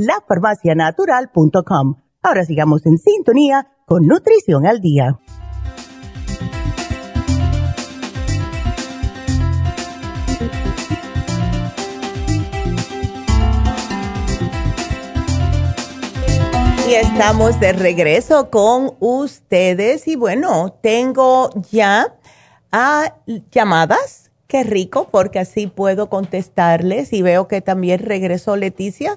lafarmacianatural.com. Ahora sigamos en sintonía con Nutrición al Día. Y estamos de regreso con ustedes y bueno, tengo ya a llamadas. Qué rico, porque así puedo contestarles y veo que también regresó Leticia.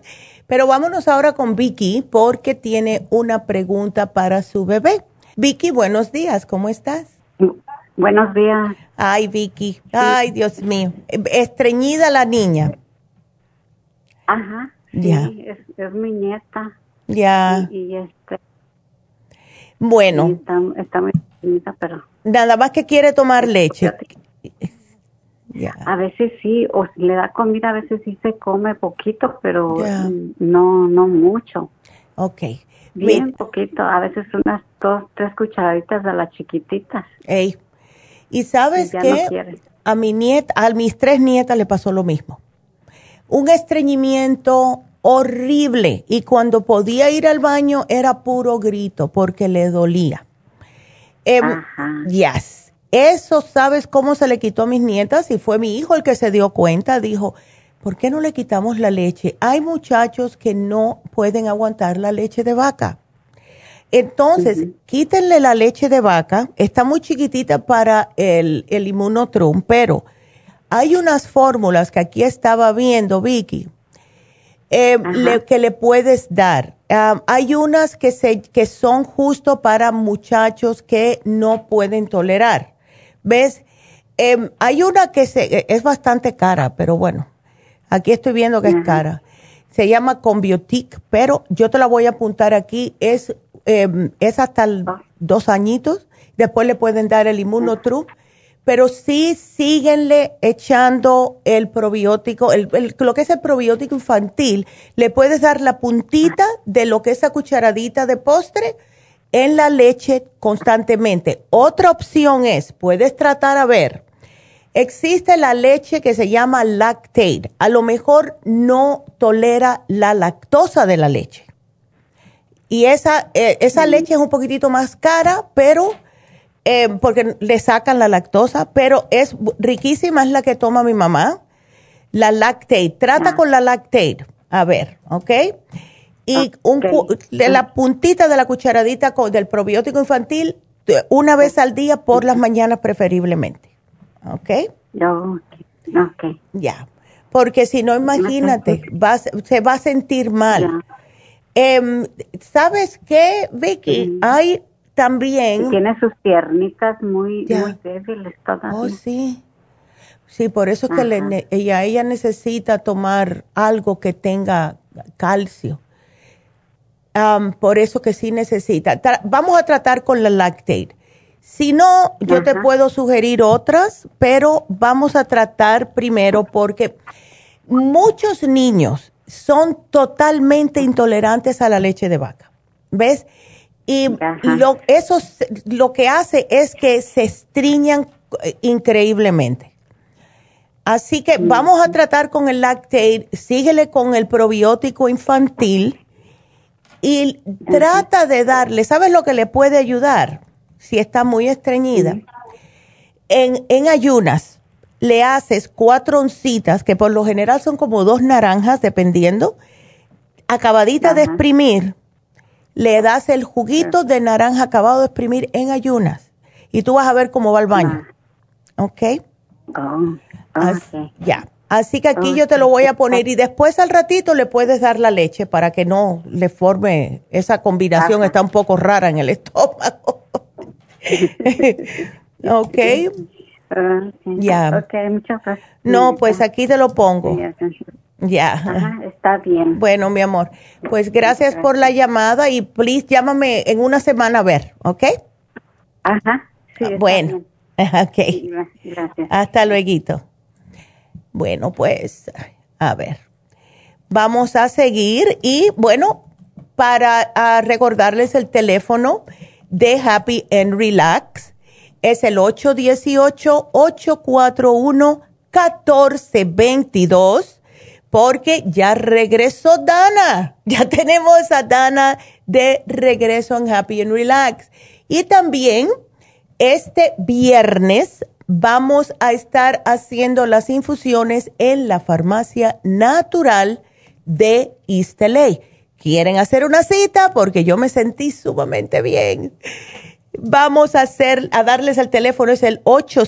Pero vámonos ahora con Vicky porque tiene una pregunta para su bebé. Vicky, buenos días, ¿cómo estás? Buenos días. Ay, Vicky, ay, Dios mío, estreñida la niña. Ajá, sí, es mi nieta. Ya. Y, este. Bueno. Está, muy bonita, pero. Nada más que quiere tomar leche. A veces sí, o le da comida, a veces sí se come poquito, pero no, no mucho. Ok. Bien poquito, a veces unas dos, tres cucharaditas de las chiquititas. Ey. Y sabes qué? a mi nieta, a mis tres nietas le pasó lo mismo. Un estreñimiento horrible y cuando podía ir al baño era puro grito porque le dolía. Eh, yes. Eso, ¿sabes cómo se le quitó a mis nietas? Y fue mi hijo el que se dio cuenta. Dijo, ¿por qué no le quitamos la leche? Hay muchachos que no pueden aguantar la leche de vaca. Entonces, quítenle la leche de vaca. Está muy chiquitita para el, el inmunotrum, pero hay unas fórmulas que aquí estaba viendo, Vicky, eh, que le puedes dar. hay unas que, se, que son justo para muchachos que no pueden tolerar. ¿Ves? Em, hay una que se, es bastante cara, pero bueno, aquí estoy viendo que es cara. Se llama Combiotic, pero yo te la voy a apuntar aquí. Es, em, es hasta ah. dos añitos. Después le pueden dar el Immunotru pero sí síguenle echando el probiótico, lo que es el probiótico infantil, le puedes dar la puntita de lo que es la cucharadita de postre en la leche constantemente. Otra opción es, puedes tratar a ver, existe la leche que se llama lactate, a lo mejor no tolera la lactosa de la leche. Y esa, eh, esa leche es un poquitito más cara, pero eh, porque le sacan la lactosa, pero es riquísima, es la que toma mi mamá, la lactate. Trata ah. con la lactate, a ver, ¿ok? Y Un, de la puntita de la cucharadita del probiótico infantil una vez al día por las mañanas preferiblemente, ¿ok? ok. Ya, porque si no, imagínate, se va a sentir mal. Em, ¿Sabes qué, Vicky? Hay también. tiene sus piernitas muy, muy débiles todas. Oh, sí. Sí, por eso es que ella, ella necesita tomar algo que tenga calcio. Por eso que sí necesita. vamos a tratar con la lactate. Si no, yo te puedo sugerir otras, pero vamos a tratar primero porque muchos niños son totalmente intolerantes a la leche de vaca. ¿Ves? Y lo, eso lo que hace es que se estriñan eh, increíblemente. Así que vamos a tratar con el lactate, síguele con el probiótico infantil y trata de darle, ¿sabes lo que le puede ayudar? Si está muy estreñida. En, en ayunas le haces cuatro oncitas, que por lo general son como dos naranjas, dependiendo, acabadita de exprimir le das el juguito de naranja acabado de exprimir en ayunas y tú vas a ver cómo va el baño. ¿Ok? Oh, Así, ya. Así que aquí yo te lo voy a poner y después al ratito le puedes dar la leche para que no le forme esa combinación, está un poco rara en el estómago. ¿Ok? Ya. Ok, muchas gracias. No, pues aquí te lo pongo. Ya. está bien. Bueno, mi amor, pues gracias, por la llamada y please llámame en una semana a ver, ¿ok? Ajá. Sí, bueno, ok. gracias. Hasta luego. Bueno, pues, a ver. Vamos a seguir y bueno, para recordarles el teléfono de Happy and Relax es el 818-841-1422 porque ya regresó Dana. Ya tenemos a Dana de regreso en Happy and Relax. Y también este viernes vamos a estar haciendo las infusiones en la farmacia natural de East ¿Quieren hacer una cita? Porque yo me sentí sumamente bien. Vamos a hacer, a darles el teléfono, es el 8,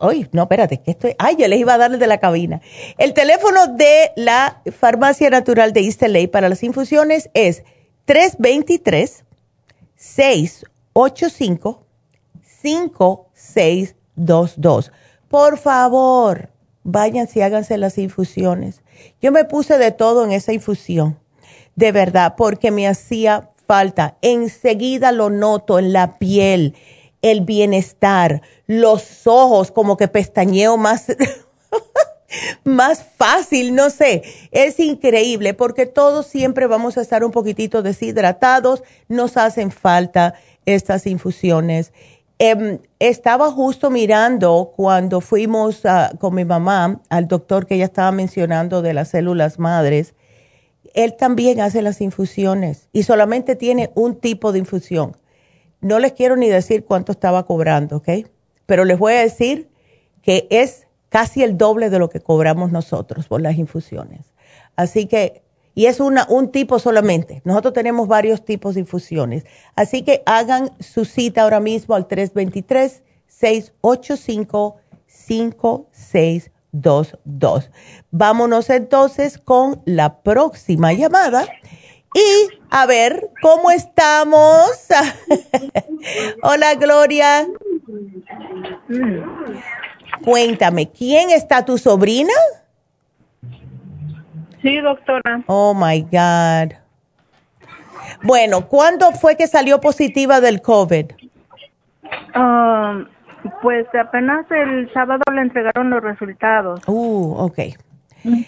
ay, no, espérate, que estoy, ay, yo les iba a darles de la cabina. El teléfono de la Farmacia Natural de East para las infusiones es 323-685-5622. Por favor, váyanse y háganse las infusiones. Yo me puse de todo en esa infusión, de verdad, porque me hacía falta, enseguida lo noto en la piel, el bienestar, los ojos, como que pestañeo más, más fácil, no sé, es increíble porque todos siempre vamos a estar un poquitito deshidratados, nos hacen falta estas infusiones. Em, estaba justo mirando cuando fuimos con mi mamá al doctor que ella estaba mencionando de las células madres él también hace las infusiones y solamente tiene un tipo de infusión. No les quiero ni decir cuánto estaba cobrando, ¿ok? Pero les voy a decir que es casi el doble de lo que cobramos nosotros por las infusiones. Así que, y es una, un tipo solamente. Nosotros tenemos varios tipos de infusiones. Así que hagan su cita ahora mismo al 323-685-5622. Vámonos entonces con la próxima llamada y a ver cómo estamos. Hola Gloria. Cuéntame, ¿quién está tu sobrina? Sí, doctora. Oh my God. Bueno, ¿cuándo fue que salió positiva del COVID? Um, pues apenas el sábado le entregaron los resultados. Uh, ok.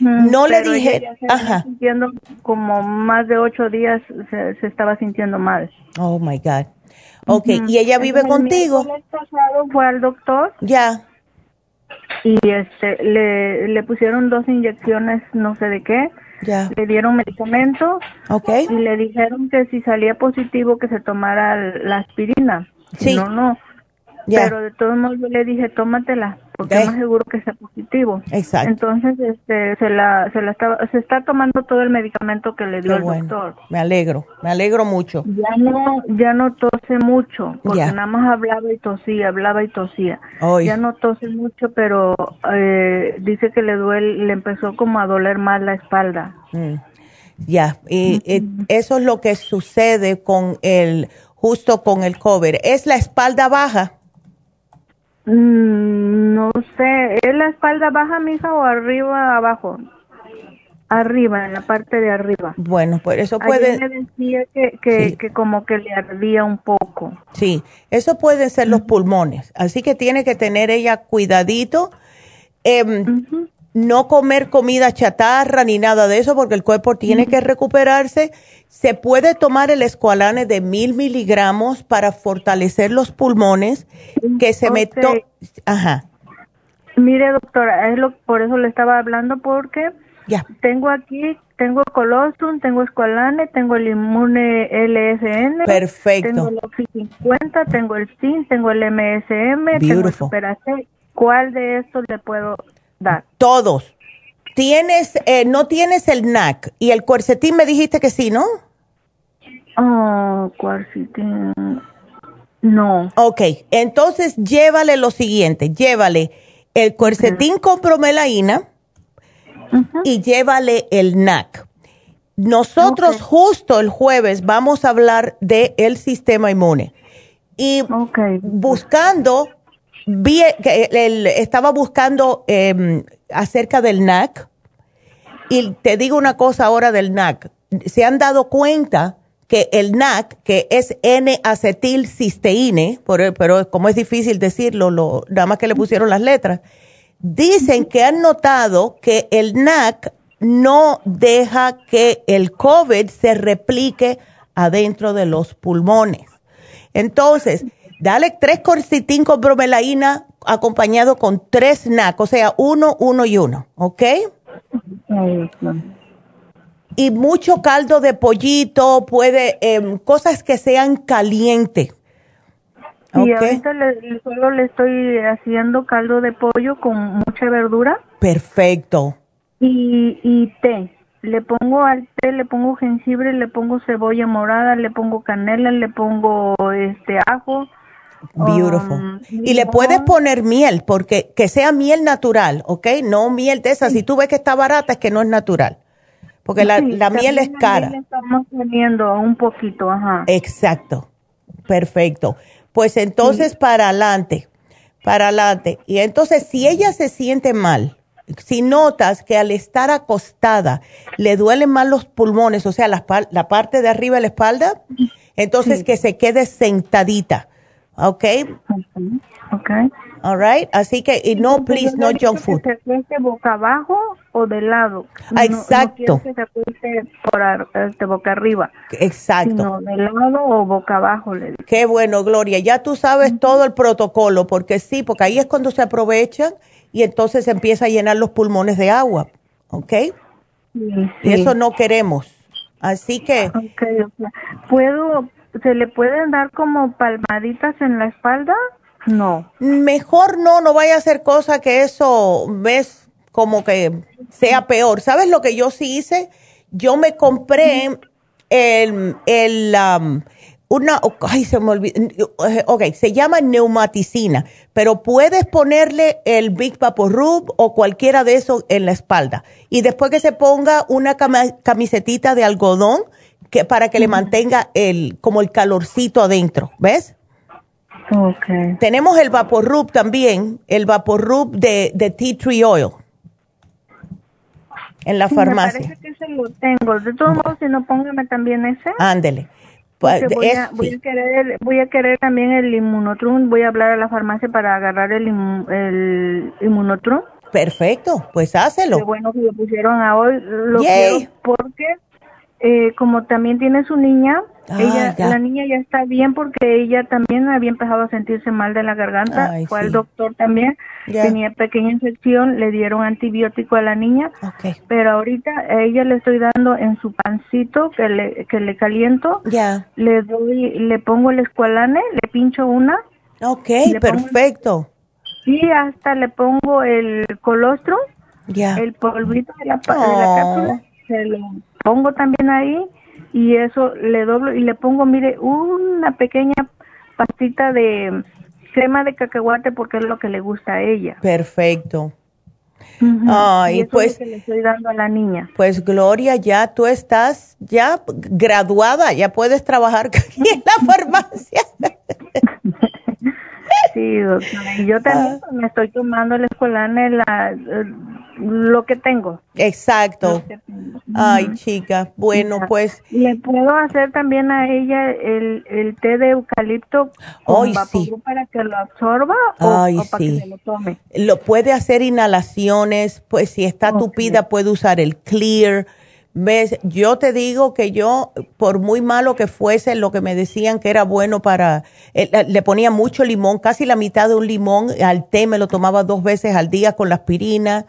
No le dije, ajá. Sintiendo como más de ocho días se, estaba sintiendo mal. Oh my God. Ok, ¿y ella vive contigo? El pasado fue al doctor. Ya. Y este, le, le pusieron dos inyecciones, no sé de qué. Ya. Le dieron medicamento. Ok. Y le dijeron que si salía positivo que se tomara la aspirina. Sí. No, no. Pero de todos modos yo le dije, tómatela porque es más seguro que sea positivo. Exacto. Entonces, este, se la, se la está, se está tomando todo el medicamento que le dio el doctor. Me alegro, me alegro mucho. Ya no, ya no tose mucho, porque nada más hablaba y tosía, hablaba y tosía. Ya no tose mucho, pero eh, dice que le duele, le empezó como a doler más la espalda. Mm. Ya, y eso es lo que sucede con el, justo con el cover. ¿Es la espalda baja? Mm, no sé, ¿es la espalda baja, mija, o arriba, abajo? Arriba, en la parte de arriba. Bueno, pues eso puede... me decía que, que, como que le ardía un poco. Sí, eso pueden ser los pulmones, así que tiene que tener ella cuidadito. Em, no comer comida chatarra ni nada de eso porque el cuerpo tiene que recuperarse. Se puede tomar el escualane de mil miligramos para fortalecer los pulmones que se okay. Ajá. Mire, doctora, es lo, por eso le estaba hablando porque ya. tengo aquí, tengo colostrum, tengo escualane, tengo el inmune LSN. Perfecto. Tengo el Oxy 50, tengo el zinc, tengo el MSM, tengo el Super ¿Cuál de estos le puedo todos. Tienes, eh, no tienes el NAC y el cuercetín me dijiste que sí, ¿no? Oh, cuercetín. No. Ok, entonces llévale lo siguiente, llévale el cuercetín con bromelaína y llévale el NAC. Nosotros justo el jueves vamos a hablar del el sistema inmune y buscando vi que él estaba buscando em, acerca del NAC y te digo una cosa ahora del NAC. Se han dado cuenta que el NAC, que es N-acetilcisteína, pero como es difícil decirlo, lo, nada más que le pusieron las letras, dicen que han notado que el NAC no deja que el COVID se replique adentro de los pulmones. Entonces, Dale tres corcitín con bromelaína acompañado con tres NAC, o sea, uno, uno y uno, ¿ok? Y mucho caldo de pollito, puede, eh, cosas que sean calientes. Y ahorita le, solo le estoy haciendo caldo de pollo con mucha verdura. Perfecto. Y, y té. Le pongo al té, le pongo jengibre, le pongo cebolla morada, le pongo canela, le pongo este ajo Beautiful. Um, y le puedes poner miel, porque que sea miel natural, ¿ok? No miel de esa. Si tú ves que está barata, es que no es natural. Porque la, la miel es cara. estamos teniendo un poquito, ajá. Exacto. Perfecto. Pues entonces para adelante, para adelante. Y entonces si ella se siente mal, si notas que al estar acostada le duelen más los pulmones, o sea, la, la parte de arriba de la espalda, entonces que se quede sentadita ¿ok? Ok. All right. Así que, y no, please, no junk food. ¿Que se boca abajo o de lado? Exacto. No, que se por este, boca arriba. Exacto. Sino de lado o boca abajo. Le digo. Qué bueno, Gloria. Ya tú sabes todo el protocolo, porque sí, porque ahí es cuando se aprovechan y entonces se empieza a llenar los pulmones de agua, ¿ok? Sí, Y eso no queremos. Así que... Okay, okay. ¿Puedo ¿Se le pueden dar como palmaditas en la espalda? No. Mejor no, no vaya a hacer cosa que eso ves como que sea peor. ¿Sabes lo que yo sí hice? Yo me compré el, el um, una, ay, se me olvidó, ok, se llama neumaticina, pero puedes ponerle el Big Rub o cualquiera de esos en la espalda. Y después que se ponga una camisetita de algodón que, para que le mantenga el, como el calorcito adentro, ¿ves? Okay. Tenemos el Rub también, el Vaporub de, de Tea Tree Oil en la farmacia. Me parece que ese lo tengo. De todos modos, si no, póngame también ese. Ándele. Pues, voy, a, voy, a, querer, voy a querer también el inmunotrum. Voy a hablar a la farmacia para agarrar el, el inmunotrum. Perfecto, pues hácelo. Qué bueno que lo pusieron a hoy. Lo quiero porque eh, como también tiene su niña, ah, ella, la niña ya está bien porque ella también había empezado a sentirse mal de la garganta, fue al doctor también, tenía pequeña infección, le dieron antibiótico a la niña, pero ahorita a ella le estoy dando en su pancito que le, que le caliento, le doy, le pongo el escualane, le pincho una. Ok, perfecto. y hasta le pongo el colostro, el polvito de la, de la oh. cápsula, se lo pongo también ahí y eso le doblo y le pongo, mire, una pequeña pastita de crema de cacahuate porque es lo que le gusta a ella. Perfecto. Ay, pues le estoy dando a la niña. Pues Gloria, ya tú estás ya graduada, ya puedes trabajar aquí en la farmacia. Sí, doctora. Y yo también ah. me estoy tomando escuela en la lo que tengo. Exacto. Ay, chica. Bueno, pues. Le puedo hacer también a ella el, el té de eucalipto con para que lo absorba o, para que se lo tome. Lo puede hacer inhalaciones, pues si está tupida puede usar el clear. ¿Ves? Yo te digo que yo, por muy malo que fuese lo que me decían que era bueno para, eh, le ponía mucho limón, casi la mitad de un limón al té, me lo tomaba dos veces al día con la aspirina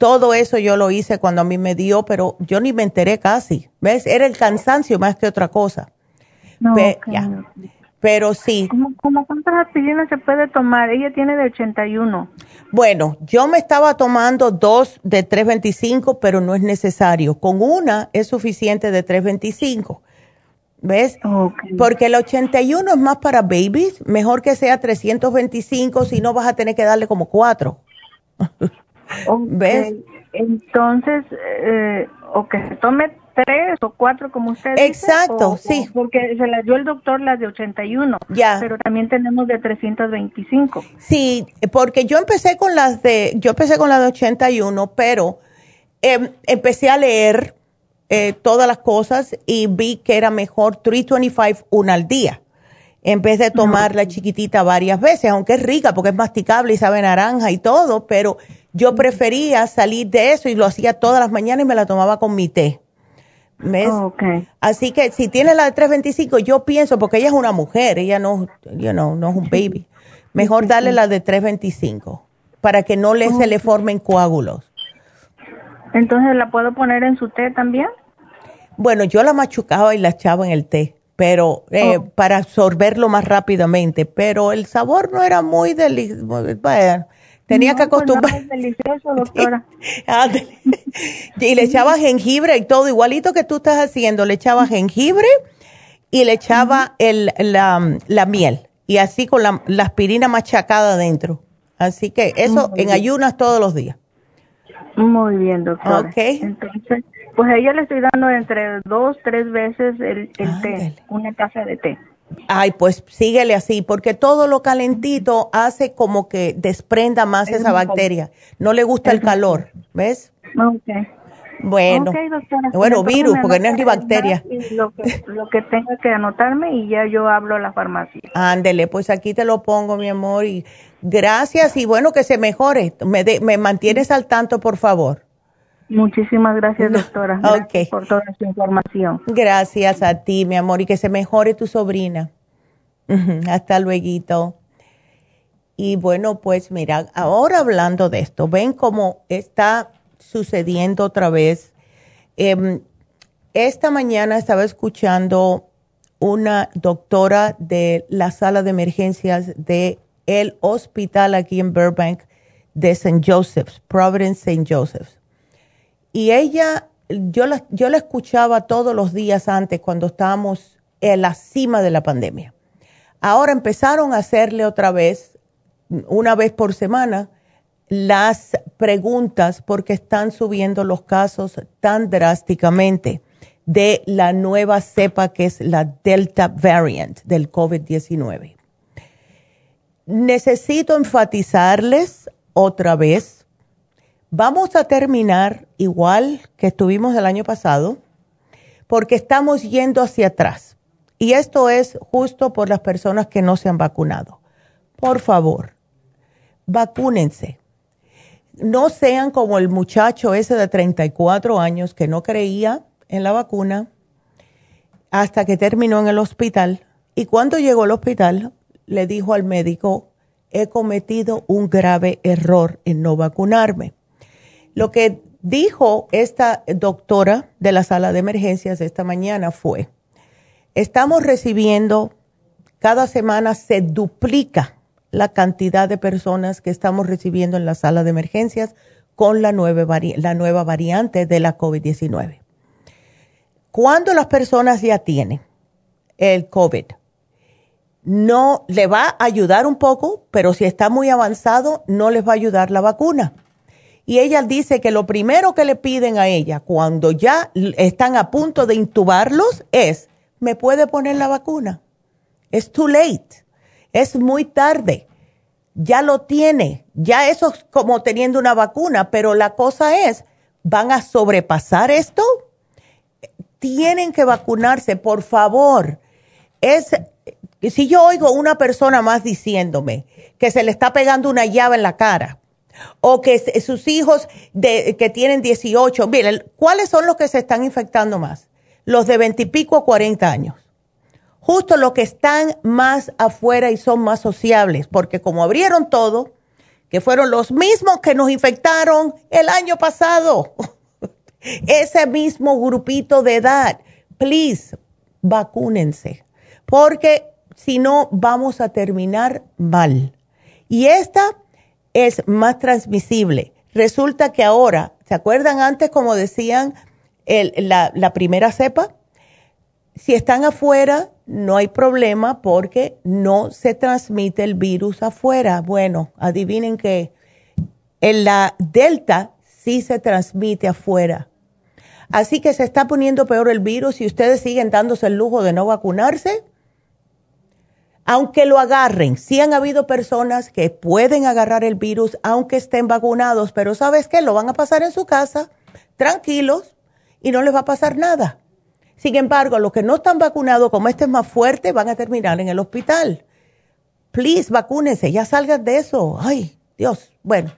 todo eso yo lo hice cuando a mí me dio, pero yo ni me enteré casi. ¿Ves? Era el cansancio más que otra cosa. No, Pero sí. ¿Cómo, cuántas aspirinas se puede tomar? Ella tiene de 81. Bueno, yo me estaba tomando dos de 325, pero no es necesario. Con una es suficiente de 325. ¿Ves? Porque el 81 es más para babies. Mejor que sea 325, si no vas a tener que darle como cuatro. ¿Ves? Entonces, eh, o que se tome tres o cuatro como usted Exacto, sí. porque se las dio el doctor las de 81, ya. pero también tenemos de 325. Sí, porque yo empecé con las de, yo empecé con las de 81, pero em, empecé a leer eh, todas las cosas y vi que era mejor 325 una al día. En vez de tomar la chiquitita varias veces, aunque es rica porque es masticable y sabe naranja y todo, pero yo prefería salir de eso y lo hacía todas las mañanas y me la tomaba con mi té. ¿Ves? Oh, Así que si tiene la de 325, yo pienso, porque ella es una mujer, ella no, you know, no es un baby, mejor darle la de 325 para que no le, se le formen coágulos. Entonces, ¿la puedo poner en su té también? Bueno, yo la machucaba y la echaba en el té, pero eh, oh. para absorberlo más rápidamente, pero el sabor no era muy delicioso. Tenía que pues, acostumbrar. delicioso, doctora. y le echaba jengibre y todo, igualito que tú estás haciendo. Le echaba jengibre y le echaba el, la, miel. Y así con la, aspirina machacada adentro. Así que eso en ayunas todos los días. Muy bien, doctora. Ok. Entonces, pues a ella le estoy dando entre dos, tres veces el, el té, una taza de té. Ay, pues síguele así, porque todo lo calentito hace como que desprenda más esa bacteria. No le gusta el calor, ¿ves? Ok. Bueno, bueno, virus, porque no es ni bacteria. Lo que, lo que tenga que anotarme y ya yo hablo a la farmacia. Ándele, pues aquí te lo pongo, mi amor, y gracias y bueno, que se mejore. Me, me mantienes al tanto, por favor. Muchísimas gracias, doctora. por toda su información. Gracias a ti, mi amor, y que se mejore tu sobrina. Hasta luego. Y bueno, pues mira, ahora hablando de esto, ven cómo está sucediendo otra vez. Em, esta mañana estaba escuchando una doctora de la sala de emergencias de el hospital aquí en Burbank de St. Joseph's, Providence St. Joseph's. Y ella, yo la, yo la escuchaba todos los días antes cuando estábamos en la cima de la pandemia. Ahora empezaron a hacerle otra vez, una vez por semana, las preguntas porque están subiendo los casos tan drásticamente de la nueva cepa que es la Delta Variant del COVID-19. Necesito enfatizarles otra vez, vamos a terminar igual que estuvimos el año pasado, porque estamos yendo hacia atrás. Y esto es justo por las personas que no se han vacunado. Por favor, vacúnense. No sean como el muchacho ese de 34 años que no creía en la vacuna hasta que terminó en el hospital. Y cuando llegó al hospital, le dijo al médico, he cometido un grave error en no vacunarme. Lo que dijo esta doctora de la sala de emergencias esta mañana fue, estamos recibiendo, cada semana se duplica la cantidad de personas que estamos recibiendo en la sala de emergencias con la nueva, la nueva variante de la COVID-19. Cuando las personas ya tienen el COVID, no le va a ayudar un poco, pero si está muy avanzado, no les va a ayudar la vacuna. Y ella dice que lo primero que le piden a ella cuando ya están a punto de intubarlos es, ¿me puede poner la vacuna? Es too late, es muy tarde, ya lo tiene, ya eso es como teniendo una vacuna, pero la cosa es, ¿van a sobrepasar esto? Tienen que vacunarse, por favor. Es si yo oigo una persona más diciéndome que se le está pegando una llave en la cara, o que sus hijos de, que tienen 18, miren, ¿cuáles son los que se están infectando más? Los de 20 y pico a 40 años. Justo los que están más afuera y son más sociables, porque como abrieron todo, que fueron los mismos que nos infectaron el año pasado, ese mismo grupito de edad, please, vacúnense, porque si no vamos a terminar mal. Y esta es más transmisible. Resulta que ahora, ¿se acuerdan antes como decían la, la primera cepa? Si están afuera, no hay problema porque no se transmite el virus afuera. Bueno, adivinen que en la delta sí se transmite afuera. Así que se está poniendo peor el virus y ustedes siguen dándose el lujo de no vacunarse aunque lo agarren, sí han habido personas que pueden agarrar el virus aunque estén vacunados, pero ¿sabes qué? Lo van a pasar en su casa, tranquilos, y no les va a pasar nada. Sin embargo, los que no están vacunados, como este es más fuerte, van a terminar en el hospital. Please, vacúnense, ya salgan de eso. Ay, Dios. Bueno,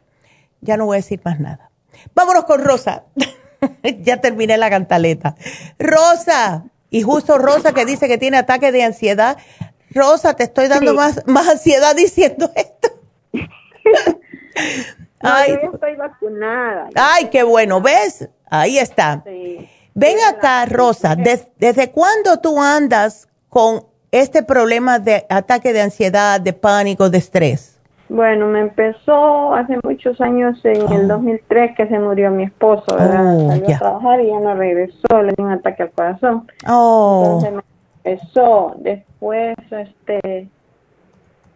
ya no voy a decir más nada. Vámonos con Rosa. ya terminé la cantaleta. Rosa, y justo Rosa que dice que tiene ataque de ansiedad. Rosa, te estoy dando más, más ansiedad diciendo esto. Ay, yo estoy vacunada. Ay, qué bueno, ¿ves? Ahí está. Ven acá, Rosa, ¿desde cuándo tú andas con este problema de ataque de ansiedad, de pánico, de estrés? Bueno, me empezó hace muchos años en el 2003 que se murió mi esposo, ¿verdad? Oh, Salió a trabajar y ya no regresó, le dio un ataque al corazón. Oh. Entonces eso después, este,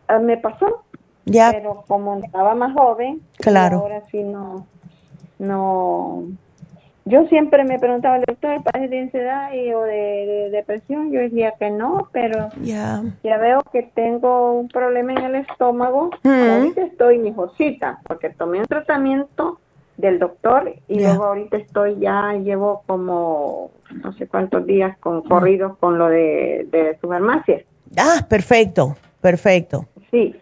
ah, me pasó. Ya. Pero como estaba más joven, claro. ahora sí no, no. Yo siempre me preguntaba, doctor, ¿padece de ansiedad y, o de, depresión? Yo decía que no, pero ya veo que tengo un problema en el estómago. Mm. Ahorita estoy mejorcita, porque tomé un tratamiento del doctor y luego ahorita estoy ya llevo como no sé cuántos días con corridos con lo de, de su farmacia. Ah, perfecto, perfecto. Sí,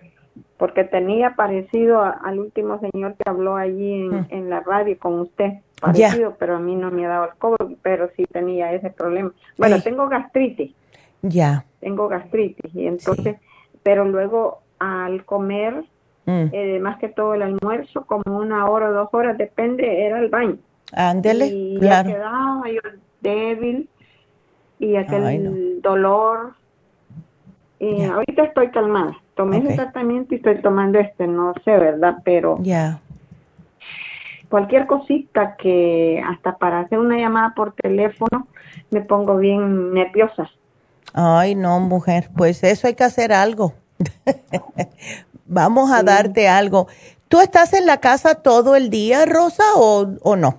porque tenía parecido al último señor que habló allí en, la radio con usted, parecido, pero a mí no me ha dado el COVID, pero sí tenía ese problema. Bueno, tengo gastritis. Ya. Tengo gastritis y entonces, pero luego al comer Mm. Eh, más que todo el almuerzo, como una hora o dos horas, depende, era el baño. Ándele, y claro. Ya quedaba yo débil y aquel dolor. Y ahorita estoy calmada. tomé ese tratamiento y estoy tomando este, no sé, ¿verdad? Pero ya cualquier cosita que hasta para hacer una llamada por teléfono me pongo bien nerviosa. Ay, no, mujer, pues eso hay que hacer algo. Vamos a darte algo. ¿Tú estás en la casa todo el día, Rosa, o, o no?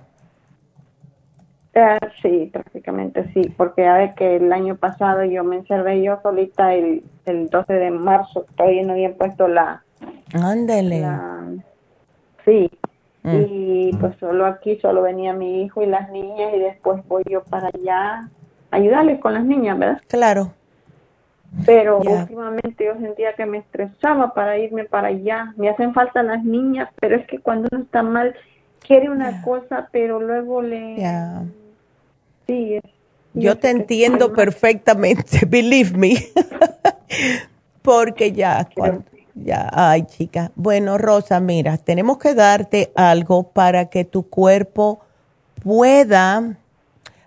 Eh, sí, prácticamente sí, porque a ver que el año pasado yo me encerré yo solita el, el 12 de marzo, todavía no había puesto la... Ándele. sí, Mm. Y pues solo aquí, solo venía mi hijo y las niñas y después voy yo para allá a ayudarles con las niñas, ¿verdad? Claro. Pero últimamente yo sentía que me estresaba para irme para allá. Me hacen falta las niñas, pero es que cuando uno está mal, quiere una cosa, pero luego le... Sí. Yo te entiendo perfectamente, believe me. Porque ya, ya, ay chica. Bueno, Rosa, mira, tenemos que darte algo para que tu cuerpo pueda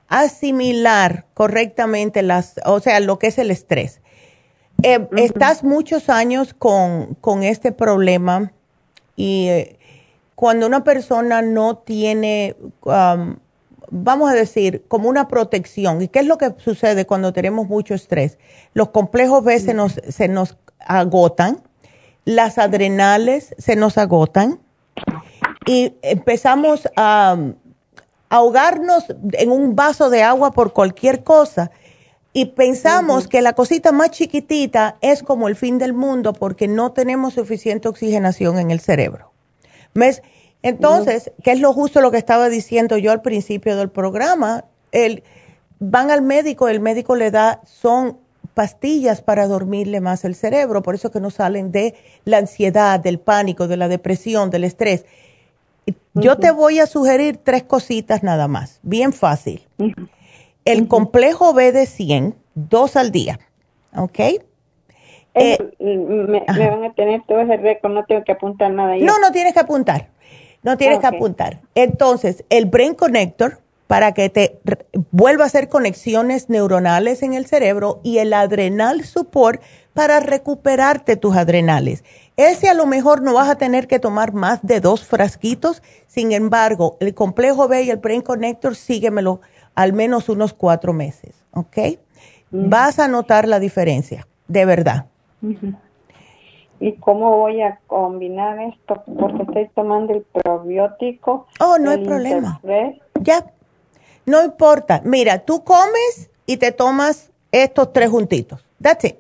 asimilar correctamente las, o sea, lo que es el estrés. Eh, estás muchos años con, con este problema y eh, cuando una persona no tiene, um, vamos a decir, como una protección, ¿y qué es lo que sucede cuando tenemos mucho estrés? Los complejos B se nos, se nos agotan las adrenales se nos agotan y empezamos a, ahogarnos en un vaso de agua por cualquier cosa y pensamos que la cosita más chiquitita es como el fin del mundo porque no tenemos suficiente oxigenación en el cerebro. ¿Ves? Entonces, ¿qué es lo justo lo que estaba diciendo yo al principio del programa? El, van al médico, el médico le da, son pastillas para dormirle más el cerebro, por eso que no salen de la ansiedad, del pánico, de la depresión, del estrés. Yo te voy a sugerir tres cositas nada más, bien fácil. El complejo B de 100, dos al día, ¿ok? Eh, me, van a tener todo ese récord, no tengo que apuntar nada. No, no tienes que apuntar, no tienes que apuntar. Entonces, el Brain Connector, para que te vuelva a hacer conexiones neuronales en el cerebro y el adrenal support para recuperarte tus adrenales. Ese a lo mejor no vas a tener que tomar más de dos frasquitos, sin embargo, el complejo B y el Brain Connector síguemelo al menos unos cuatro meses, ¿ok? Vas a notar la diferencia, de verdad. ¿Y cómo voy a combinar esto? Porque estoy tomando el probiótico. Oh, no hay problema. Ya, no importa. Mira, tú comes y te tomas estos tres juntitos. That's it.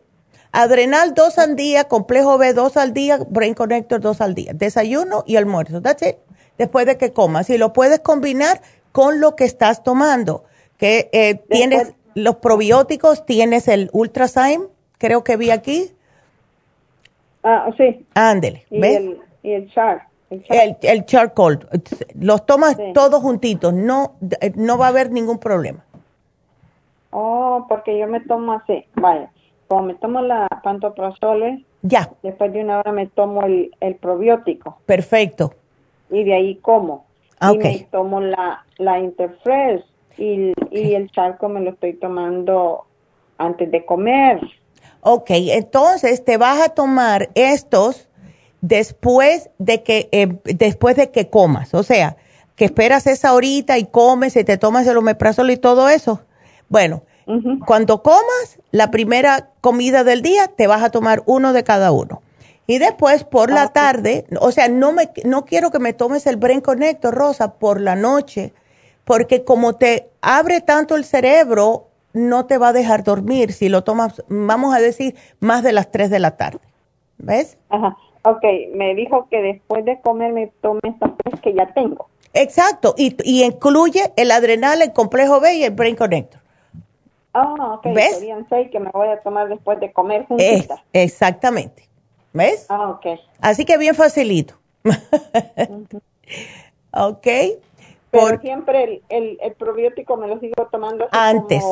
Adrenal dos al día, complejo B dos al día, Brain Connector dos al día. Desayuno y almuerzo. That's it. Después de que comas. Y lo puedes combinar con lo que estás tomando. Que eh, tienes los probióticos, tienes el Ultrazyme, creo que vi aquí. Ah, sí. Ándele. Y el, y el char. El, el charcoal, los tomas todos juntitos, no, no va a haber ningún problema. Oh, porque yo me tomo así, vaya, como me tomo la pantoprazole, ya. Después de una hora me tomo el, el probiótico. Perfecto. Y de ahí como. Ah, y me tomo la, la Interfresh y, y el charco me lo estoy tomando antes de comer. Ok, entonces te vas a tomar estos después de que, eh, después de que comas. O sea, que esperas esa horita y comes y te tomas el omeprazol y todo eso. Bueno, cuando comas, la primera comida del día, te vas a tomar uno de cada uno. Y después por la tarde, o sea, no, me, no quiero que me tomes el Brain Connector, Rosa, por la noche, porque como te abre tanto el cerebro, no te va a dejar dormir si lo tomas, vamos a decir, más de las 3 de la tarde. ¿Ves? Ajá. Ok, me dijo que después de comer me tome estas tres que ya tengo. Exacto, y, y incluye el adrenal, el complejo B y el Brain Connector. Ah, ok. ¿Ves? Serían seis que me voy a tomar después de comer juntitas. exactamente. ¿Ves? Ah, ok. Así que bien facilito. Ok. Pero siempre el, el, probiótico me lo sigo tomando antes.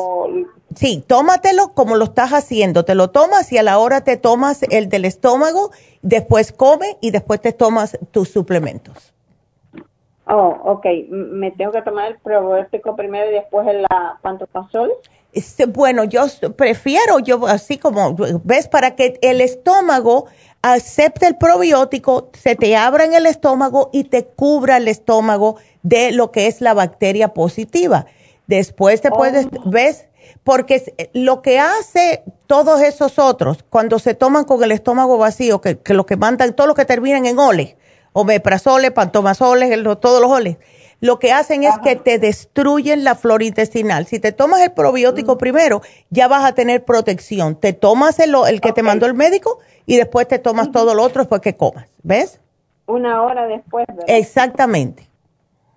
Sí, tómatelo como lo estás haciendo. Te lo tomas y a la hora te tomas el del estómago, después come y después te tomas tus suplementos. Oh, ok. ¿Me tengo que tomar el probiótico primero y después el pantoprazol? Este, bueno, yo prefiero, yo así como, ves, para que el estómago acepta el probiótico, se te abra en el estómago y te cubra el estómago de lo que es la bacteria positiva. Después te puedes, oh. ¿ves? Porque lo que hace todos esos otros, cuando se toman con el estómago vacío, que, que lo que mandan, todo lo que terminan en ole, omeprazole, pantomazole, todos los oles, lo que hacen es que te destruyen la flora intestinal. Si te tomas el probiótico mm. primero, ya vas a tener protección. Te tomas el, el que te mandó el médico y después te tomas todo lo otro después que comas. ¿Ves? Una hora después, ¿verdad? Exactamente.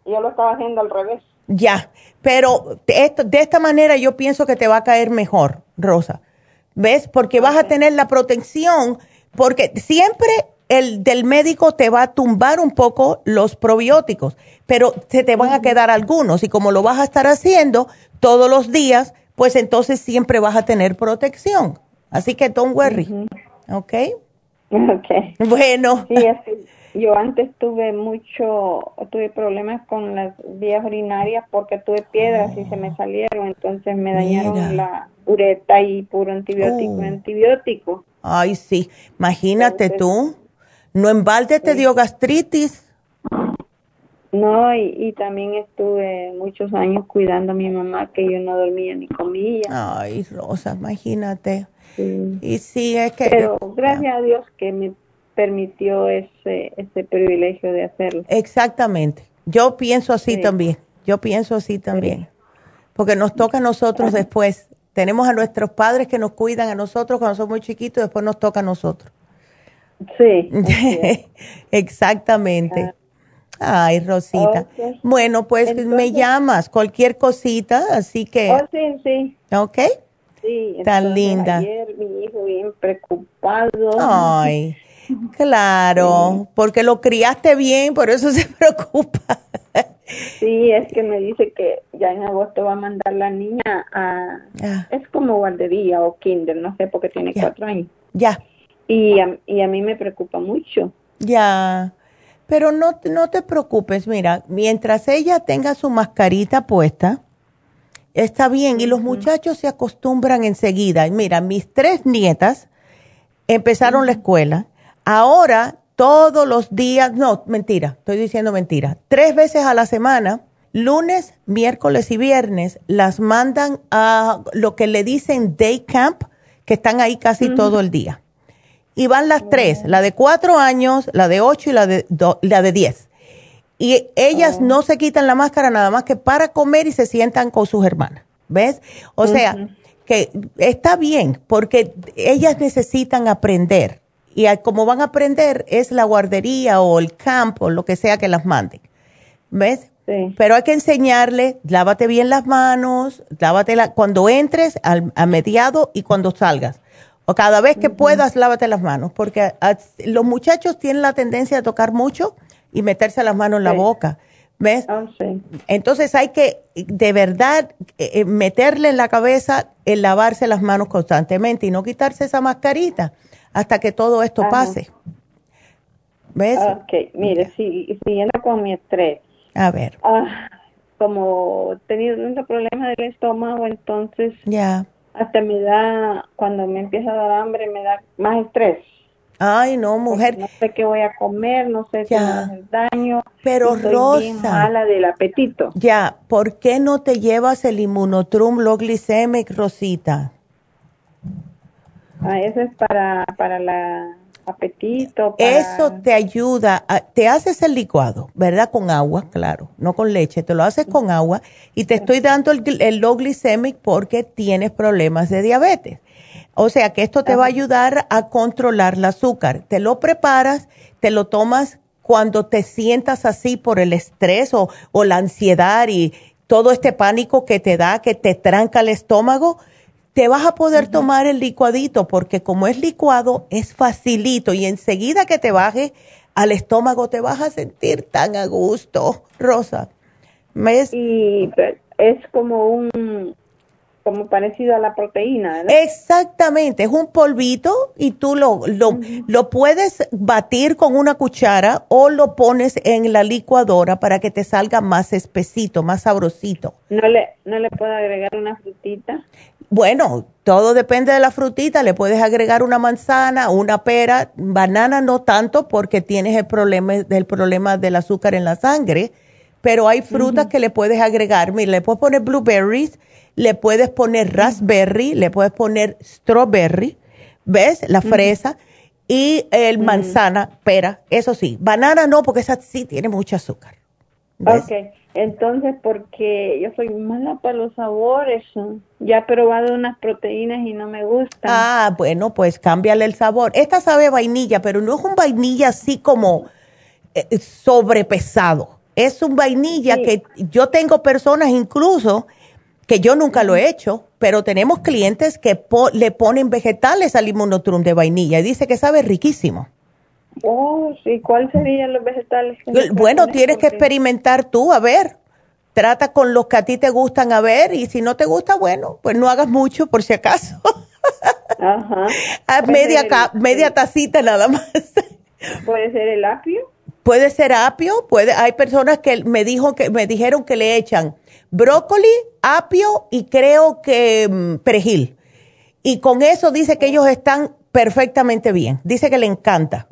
Yo lo estaba haciendo al revés. Ya, pero de, de esta manera yo pienso que te va a caer mejor, Rosa. ¿Ves? Porque vas a tener la protección, porque siempre el del médico te va a tumbar un poco los probióticos, pero se te van a quedar algunos y como lo vas a estar haciendo todos los días, pues entonces siempre vas a tener protección. Así que don't worry. ¿Ok? Ok. Bueno. Sí, yo antes tuve mucho, tuve problemas con las vías urinarias porque tuve piedras y se me salieron, entonces me dañaron la ureta y puro antibiótico, uh. antibiótico. Ay, sí, imagínate tú. ¿No en balde te dio gastritis? No, y, también estuve muchos años cuidando a mi mamá que yo no dormía ni comía. Ay, Rosa, imagínate. Y sí, es que... Pero gracias a Dios que me permitió ese, ese privilegio de hacerlo. Exactamente. Yo pienso así también. Yo pienso así también. Porque nos toca a nosotros después. Tenemos a nuestros padres que nos cuidan a nosotros cuando somos muy chiquitos, después nos toca a nosotros. Sí. Exactamente. Ay, Rosita. Bueno, pues me llamas, cualquier cosita, así que. Oh, sí, sí. ¿Ok? Sí. Tan linda. Ayer mi hijo bien preocupado. Ay, claro, porque lo criaste bien, por eso se preocupa. Sí, es que me dice que ya en agosto va a mandar la niña a... Ah. Es como guardería o kinder, no sé, porque tiene cuatro años. Ya. Y a, y a mí me preocupa mucho. Ya, pero no, no te preocupes, mira, mientras ella tenga su mascarita puesta, está bien, y los muchachos se acostumbran enseguida. Mira, mis tres nietas empezaron la escuela, ahora todos los días, no, mentira, estoy diciendo mentira, tres veces a la semana, lunes, miércoles y viernes, las mandan a lo que le dicen day camp, que están ahí casi todo el día y van las tres, la de cuatro años, la de ocho y la de, la de diez. Y ellas oh. no se quitan la máscara nada más que para comer y se sientan con sus hermanas. ¿Ves? O sea, que está bien porque ellas necesitan aprender. Y como van a aprender es la guardería o el campo lo que sea que las manden. ¿Ves? Sí. Pero hay que enseñarle, lávate bien las manos, lávate la, cuando entres al, a mediado y cuando salgas o cada vez que puedas, lávate las manos, porque los muchachos tienen la tendencia a tocar mucho y meterse las manos en la boca. ¿Ves? Ah, Entonces hay que de verdad eh, eh, meterle en la cabeza el lavarse las manos constantemente y no quitarse esa mascarita hasta que todo esto pase. ¿Ves? Ok, mire, si, siguiendo con mi estrés. A ver. Ah, como he tenido un problema del estómago, entonces ya hasta me da, cuando me empieza a dar hambre, me da más estrés. Ay, no, mujer. no sé qué voy a comer, no sé si me hace daño. Pero Rosa. mala del apetito. Ya, ¿por qué no te llevas el inmunotrum low glycemic, Rosita? Ah, eso es para, para la apetito. Eso te ayuda, te haces el licuado, ¿verdad? Con agua, claro, no con leche, te lo haces con agua y te estoy dando el, el low glycemic porque tienes problemas de diabetes. O sea que esto te va a ayudar a controlar el azúcar. Te lo preparas, te lo tomas cuando te sientas así por el estrés o, o la ansiedad y todo este pánico que te da, que te tranca el estómago te vas a poder tomar el licuadito porque como es licuado es facilito y enseguida que te baje al estómago te vas a sentir tan a gusto, Rosa. Y es como un como parecido a la proteína, ¿verdad? Exactamente, es un polvito y tú lo, lo, lo puedes batir con una cuchara o lo pones en la licuadora para que te salga más espesito, más sabrosito. ¿No le, no le puedo agregar una frutita? Bueno, todo depende de la frutita. Le puedes agregar una manzana, una pera, banana no tanto porque tienes el problema, el problema del azúcar en la sangre, pero hay frutas que le puedes agregar. Mira, le puedes poner blueberries, le puedes poner raspberry, le puedes poner strawberry, ¿ves? La fresa y el manzana, pera, eso sí. Banana no, porque esa sí tiene mucho azúcar. Ok, entonces porque yo soy mala para los sabores, ya he probado unas proteínas y no me gustan. Ah, bueno, pues cámbiale el sabor. Esta sabe vainilla, pero no es un vainilla así como eh, sobrepesado. Es un vainilla que yo tengo personas incluso que yo nunca lo he hecho, pero tenemos clientes que le ponen vegetales al limonotrum de vainilla y dice que sabe riquísimo. Oh, sí, ¿cuáles serían los vegetales? bueno, tienes que experimentar tú, a ver. Trata con los que a ti te gustan, a ver, y si no te gusta, bueno, pues no hagas mucho por si acaso. Ajá. Haz media, media tacita nada más. ¿Puede ser el apio? Puede ser apio, puede, hay personas que me dijo que me dijeron que le echan brócoli, apio y creo que mm, perejil. Y con eso dice que ellos están perfectamente bien. Dice que le encanta.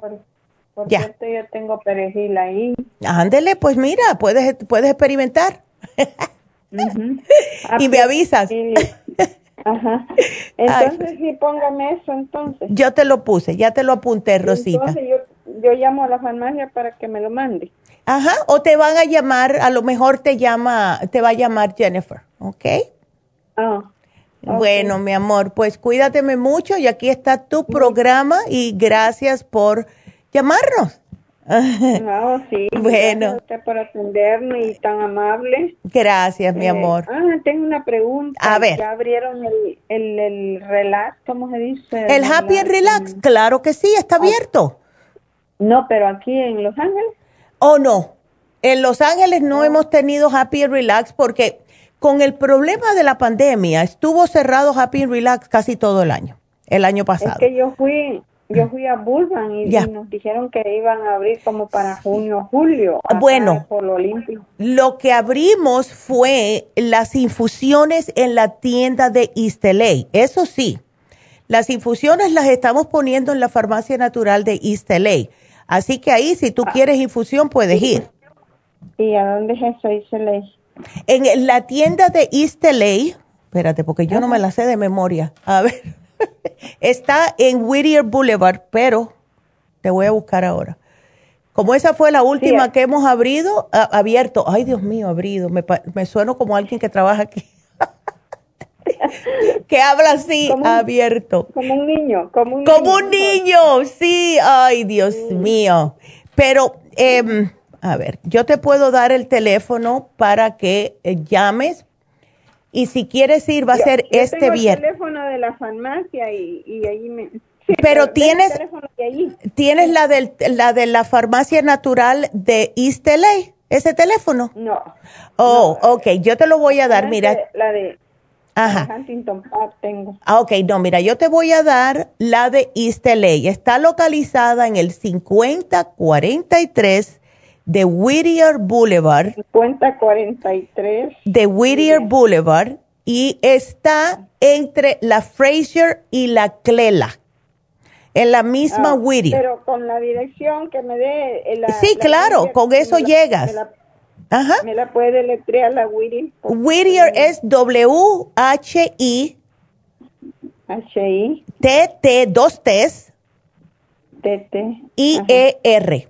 Por ya. cierto, yo tengo perejil ahí. Ándele, pues mira, puedes, puedes experimentar. y me avisas. Ajá. Entonces, sí, póngame eso entonces. Yo te lo puse, ya te lo apunté, Rosita. Entonces, yo, yo llamo a la farmacia para que me lo mande. Ajá, o te van a llamar, a lo mejor te llama, te va a llamar Jennifer, ¿ok? Ah. Bueno, mi amor, pues cuídateme mucho y aquí está tu programa y gracias por llamarnos. No, sí. Bueno. Gracias por atenderme y tan amable. Gracias, mi eh, amor. Ah, tengo una pregunta. A ver. ¿Ya abrieron el, el, el relax? ¿Cómo se dice? El, Happy and Relax, claro que sí, está ah. abierto. No, pero aquí en Los Ángeles. Oh, no. En Los Ángeles no, no. hemos tenido Happy and Relax porque con el problema de la pandemia estuvo cerrado Happy and Relax casi todo el año, el año pasado. Es que yo fui, yo fui a Burbank y, nos dijeron que iban a abrir como para junio, julio. Bueno, por lo, lo, que abrimos fue las infusiones en la tienda de East Eso sí, las infusiones las estamos poniendo en la farmacia natural de East Así que ahí, si tú ah. quieres infusión, puedes ir. ¿Y a dónde es eso, East En la tienda de East espérate, porque yo no me la sé de memoria. A ver. Está en Whittier Boulevard, pero te voy a buscar ahora. Como esa fue la última que hemos abrido, abierto, ay Dios mío, abrido, me, me sueno como alguien que trabaja aquí. que habla así, abierto. Como un niño, como un como niño. un niño, sí, ay Dios mío. Pero, eh, a ver, yo te puedo dar el teléfono para que eh, llames y si quieres ir, va a ser este tengo viernes. el teléfono de la farmacia y, ahí me... pero, tienes, tienes la, del, la de la farmacia natural de East LA, ese teléfono. No. Oh, ok, yo te lo voy a dar, mira. La de Ajá. Huntington Park tengo. Ah, ok, no, mira, yo te voy a dar la de East LA. Está localizada en el 5043 de Whittier Boulevard. 5043. De Whittier Boulevard y está entre la Fraser y la Clela. En la misma ah, Whittier. Pero con la dirección que me dé. Eh, la, sí, claro, con eso llegas. Me Ajá. ¿Me la puede deletrear la Whittier? Whittier es W-H-I. H-I. T-T, dos T's. T-T. I-E-R.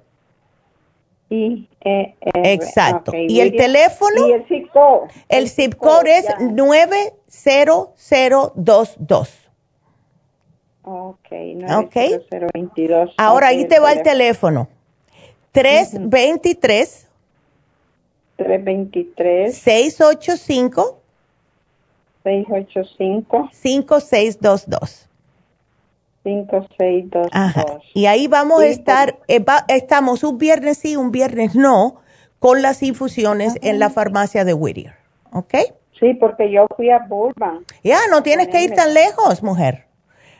I -E Exacto. ¿Y el teléfono? Y el zip code. El, zip code, es 90022. Ok, 90022. Ahora ahí te va el teléfono. 323 323 685 685 5622. 5622. Ajá. Y ahí vamos a estar, eh, estamos un viernes sí, un viernes no, con las infusiones en la farmacia de Whittier. ¿Ok? Sí, porque yo fui a Burbank. Ya, no tienes que ir tan lejos, mujer.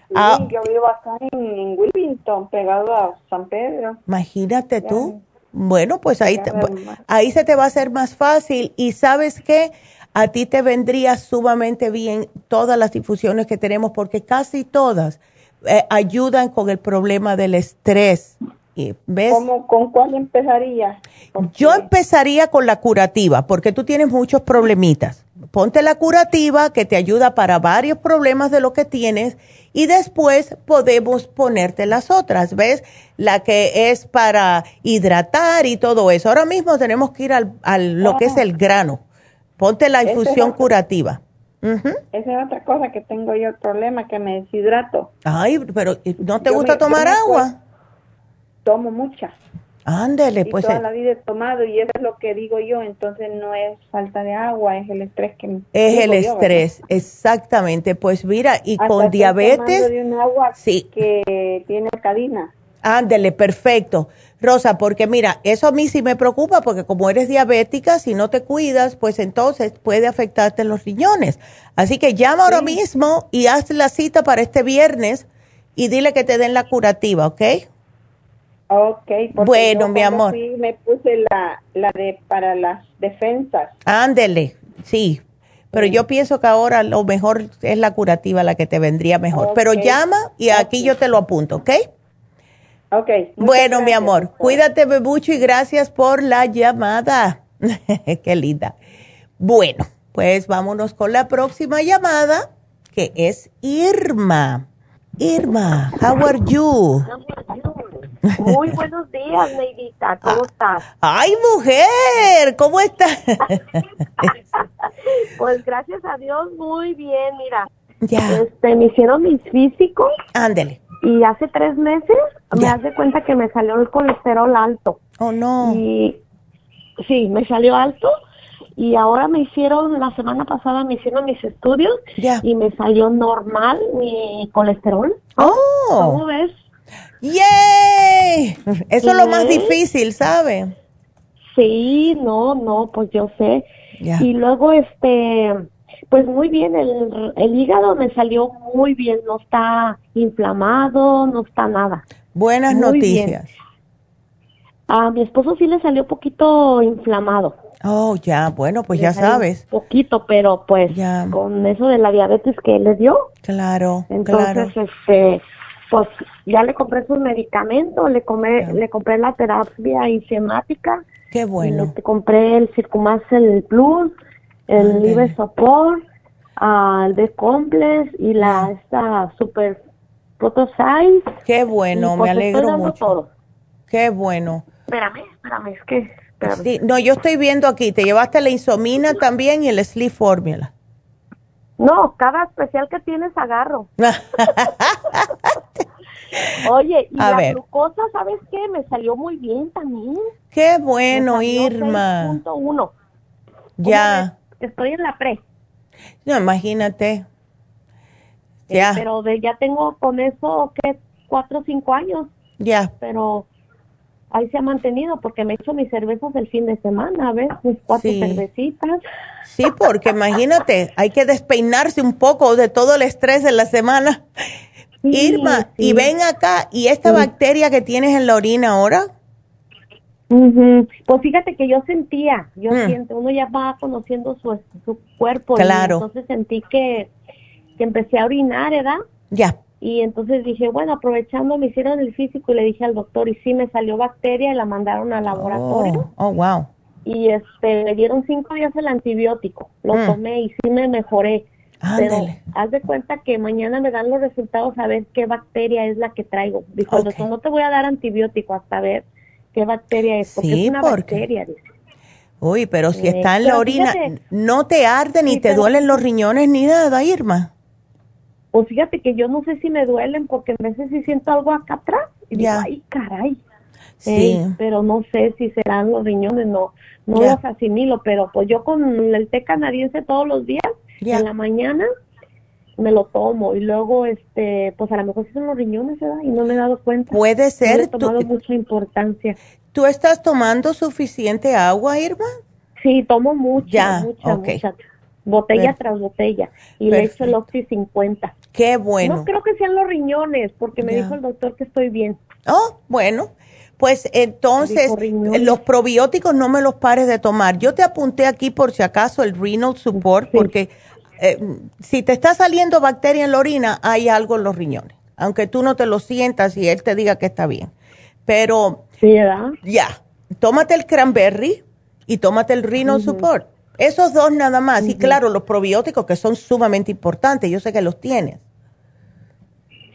Sí, ah, yo vivo acá en, Wilmington, pegado a San Pedro. Imagínate tú. Bueno, pues ahí, ahí se te va a hacer más fácil. Y sabes qué, a ti te vendría sumamente bien todas las infusiones que tenemos porque casi todas eh, ayudan con el problema del estrés. ¿Ves? ¿Con cuál empezaría? Yo empezaría con la curativa porque tú tienes muchos problemitas. Ponte la curativa que te ayuda para varios problemas de lo que tienes y después podemos ponerte las otras, ¿ves? La que es para hidratar y todo eso. Ahora mismo tenemos que ir al, lo que es el grano. Ponte la infusión curativa. Esa es otra cosa que tengo yo el problema, que me deshidrato. Ay, pero ¿no te gusta tomar agua? tomo mucha. Ándele, pues. Toda eh. la vida he tomado y eso es lo que digo yo, entonces no es falta de agua, es el estrés que me. Es el estrés, exactamente. Pues mira, y con diabetes. De un agua sí. que tiene cadena. Ándele, perfecto. Rosa, porque mira, eso a mí sí me preocupa porque como eres diabética, si no te cuidas, pues entonces puede afectarte los riñones. Así que llama ahora mismo y haz la cita para este viernes y dile que te den la curativa, ¿ok? Ok. Bueno, mi amor. me puse la, la de para las defensas. Ándele, sí. Pero yo pienso que ahora lo mejor es la curativa la que te vendría mejor. Pero llama y aquí yo te lo apunto, ¿ok? Ok. Bueno, mi amor, cuídate mucho y gracias por la llamada. Qué linda. Bueno, pues vámonos con la próxima llamada, que es Irma. Irma, how are you? Muy buenos días, Neidita. ¿Cómo ah, estás? Ay, mujer, ¿cómo estás? pues gracias a Dios, muy bien. Mira, ya. Este, me hicieron mis físicos. Ándele y hace tres meses me hace cuenta que me salió el colesterol alto. Oh, no. Y sí, me salió alto y ahora me hicieron, la semana pasada me hicieron mis estudios y me salió normal mi colesterol. Oh. ¿Cómo ves? ¡Yay! Eso es lo más difícil, ¿sabe? Sí, no, no, pues yo sé. Y luego, este, pues muy bien, el, el hígado me salió muy bien, no está inflamado, no está nada. Buenas noticias. A mi esposo sí le salió poquito inflamado. Oh, ya, bueno, pues ya sabes. Poquito, pero pues con eso de la diabetes que le dio. Claro, entonces, este, pues ya le compré sus medicamentos, le, compré, le compré la terapia enzimática. Qué bueno. Le compré el el Plus el Libre Support, el de Complex y la esta Super Size. Qué bueno, me alegro mucho. Qué bueno. Espérame, espérame, es que... Sí, no, yo estoy viendo aquí, te llevaste la insomina también y el Sleep Formula. No, cada especial que tienes agarro. Oye, y la glucosa, ¿sabes qué? Me salió muy bien también. Qué bueno, Irma. Ya estoy en la pre. No, imagínate. Ya. pero de, ya tengo con eso, que Cuatro o cinco años. Ya. Pero ahí se ha mantenido porque me he hecho mis cervezas el fin de semana, ¿ves? Mis cuatro cervecitas. Sí, porque imagínate, hay que despeinarse un poco de todo el estrés de la semana. Irma, y ven acá, ¿y esta bacteria que tienes en la orina ahora? Pues fíjate que yo sentía, yo mm. siento, uno ya va conociendo su, su cuerpo. Claro. entonces sentí que, que empecé a orinar, ¿verdad? Ya. Y entonces dije, bueno, aprovechando, me hicieron el físico y le dije al doctor, y sí, me salió bacteria y la mandaron al laboratorio. Oh, oh wow. Y este, me dieron cinco días el antibiótico, lo mm. tomé y sí me mejoré. Pero haz de cuenta que mañana me dan los resultados a ver qué bacteria es la que traigo. Dijo doctor, no te voy a dar antibiótico hasta ver qué bacteria es, porque es una bacteria, Uy, pero si está en la orina, ¿no te arde ni te duelen los riñones ni nada, Irma? Pues fíjate que yo no sé si me duelen porque a veces sí siento algo acá atrás y digo, ay, caray. Sí. pero no sé si serán los riñones, no, no los asimilo, pero pues yo con el té canadiense todos los días, en la mañana, me lo tomo. Y luego este pues a lo mejor sí son los riñones ¿verdad? y no me he dado cuenta. Puede ser no he tomado mucha importancia. Tú estás tomando suficiente agua Irma sí tomo mucha mucha mucha. Botella tras botella. Y le echo el Oxy 50 qué bueno. No creo que sean los riñones porque me dijo el doctor que estoy bien. Oh bueno. Pues entonces, los probióticos no me los pares de tomar. Yo te apunté aquí por si acaso el renal support, porque eh, si te está saliendo bacteria en la orina, hay algo en los riñones. Aunque tú no te lo sientas y él te diga que está bien. Pero, sí, ya, tómate el cranberry y tómate el renal support. Esos dos nada más. Y claro, los probióticos que son sumamente importantes. Yo sé que los tienes.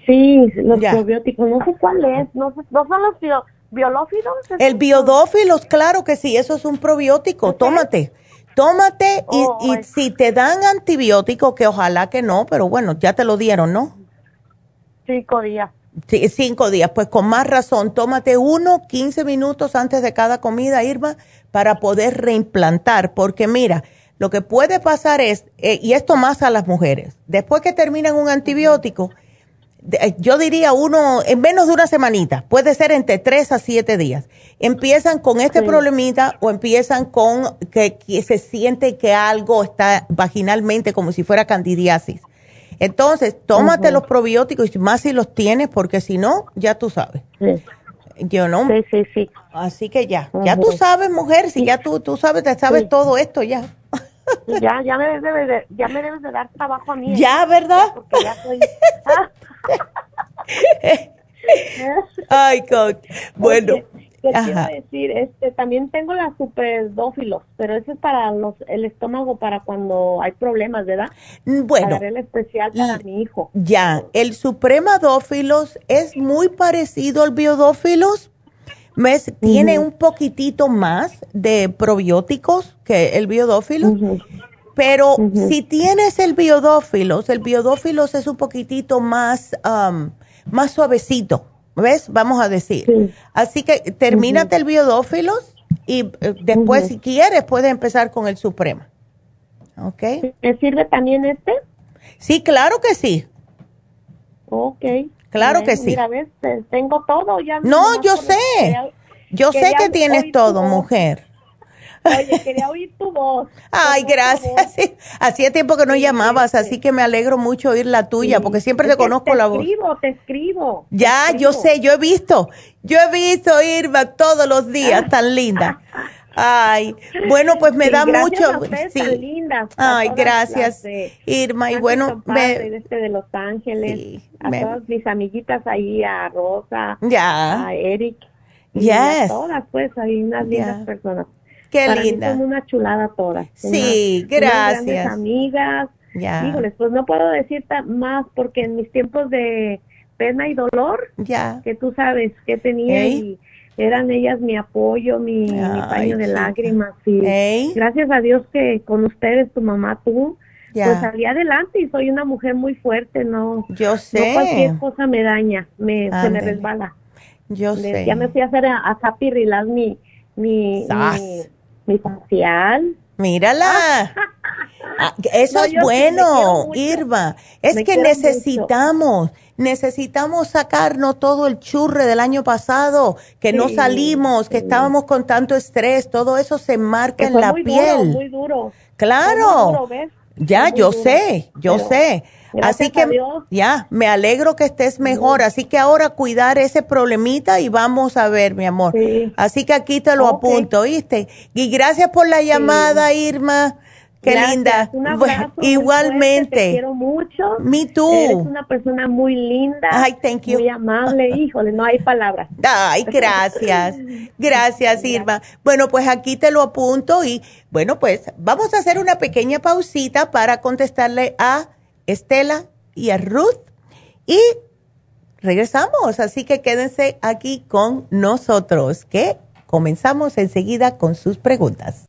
Sí, los probióticos. No sé cuál es. No, son los biolófilos. El biodófilos, claro que sí. Eso es un probiótico. Tómate. Tómate y, oh, y si te dan antibiótico, que ojalá que no, pero bueno, ya te lo dieron, ¿no? Cinco días. Sí, cinco días. Pues con más razón, tómate uno, 15 minutos antes de cada comida, Irma, para poder reimplantar. Porque mira, lo que puede pasar es, eh, y esto más a las mujeres, después que terminan un antibiótico, yo diría uno, en menos de una semanita, puede ser entre tres a siete días. Empiezan con este problemita o empiezan con que, se siente que algo está vaginalmente como si fuera candidiasis. Entonces, tómate los probióticos y más si los tienes, porque si no, ya tú sabes. Sí. Yo no. Sí, sí, sí. Así que ya, ya tú sabes, mujer, si ya tú, tú sabes, te sabes todo esto ya. Ya, ya me, debes de, ya me debes de dar trabajo a mí. Ya, ¿verdad? Porque ya soy... Ay, coach. Bueno. ¿Qué quiero decir? Este, también tengo la superdófilos, pero eso es para los, el estómago para cuando hay problemas, ¿verdad? Mm, bueno. el especial para mi hijo. Ya, el supremadófilos es muy parecido al biodófilos. Tiene un poquitito más de probióticos que el biodófilos. Pero si tienes el biodófilos, el biodófilos es un poquitito más, más suavecito ¿Ves? Vamos a decir. Así que termínate el biodófilos y eh, después, si quieres, puedes empezar con el Suprema. ¿Ok? ¿Me sirve también este? Sí, claro que sí. Ok. Claro que sí. Mira, ves, tengo todo ya. No, yo sé. yo sé que tienes todo, mujer. Oye, quería oír tu voz. Ay, gracias. Hacía tiempo que no llamabas, así que me alegro mucho oír la tuya, porque siempre te conozco la voz. Te escribo, te escribo. Ya, yo sé, yo he visto, yo he visto Irma todos los días, tan linda. Ay, bueno, pues me da mucho. sí. Tan linda. Ay, gracias, Irma. Y bueno, me, este de Los Ángeles, a todas mis amiguitas ahí, a Rosa, ya. a Eric. Yes. A todas, pues, hay unas lindas personas. Qué linda. son una chulada todas. Sí, gracias. Unas grandes amigas. Ya. Híjoles, pues no puedo decir más porque en mis tiempos de pena y dolor, ya. que tú sabes que tenía y eran ellas mi apoyo, mi, paño de lágrimas. Y gracias a Dios que con ustedes, tu mamá, tú, pues salí adelante y soy una mujer muy fuerte, no. Yo sé. No cualquier cosa me daña, me, se me resbala. Yo sé. Ya me fui a hacer a, a Happy Relax mi, mi, mi facial. Mírala. Ah, eso es bueno, Irma. Es que necesitamos, necesitamos sacarnos todo el churre del año pasado, que no salimos, que estábamos con tanto estrés, todo eso se marca en la piel. muy duro. Claro. ya, yo sé, yo sé. Así que ya, me alegro que estés mejor. Así que ahora cuidar ese problemita y vamos a ver, mi amor. Así que aquí te lo apunto, ¿oíste? Y gracias por la llamada, Irma. Qué linda. igualmente. Te quiero mucho. Me tú. Eres una persona muy linda. Ay, thank you. Muy amable. Híjole, no hay palabras. Ay, gracias. Gracias, Irma. Bueno, pues aquí te lo apunto y bueno, pues vamos a hacer una pequeña pausita para contestarle a Estela y a Ruth. Y regresamos, así que quédense aquí con nosotros, que comenzamos enseguida con sus preguntas.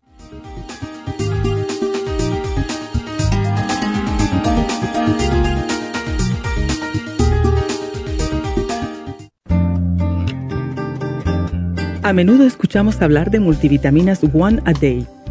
A menudo escuchamos hablar de multivitaminas One a Day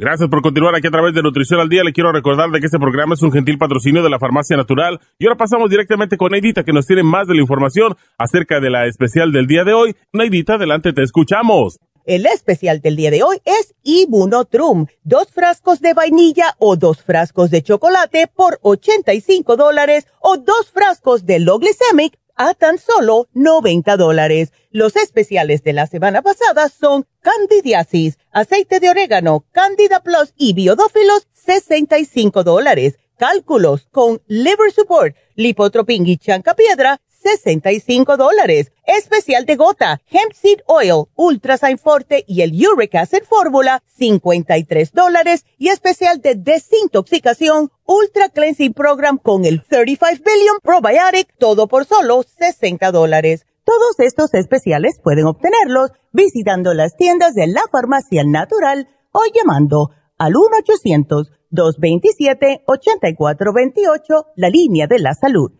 Gracias por continuar aquí a través de Nutrición al Día. Le quiero recordar de que este programa es un gentil patrocinio de la Farmacia Natural. Y ahora pasamos directamente con Neidita, que nos tiene más de la información acerca de la especial del día de hoy. Neidita, adelante, te escuchamos. El especial del día de hoy es Ibunotrum, dos frascos de vainilla o dos frascos de chocolate por 85 dólares o dos frascos de Low a tan solo 90 dólares. Los especiales de la semana pasada son candidiasis, aceite de orégano, candida plus y biodófilos, 65 dólares. Cálculos con liver support, lipotropin y chancapiedra, 65 dólares. Especial de gota, hemp seed oil, ultrasign forte y el uric acid fórmula, 53 dólares. Y especial de desintoxicación, ultra cleansing program con el 35 billion probiotic, todo por solo 60 dólares. Todos estos especiales pueden obtenerlos visitando las tiendas de la farmacia natural o llamando al 1-800-227-8428, la línea de la salud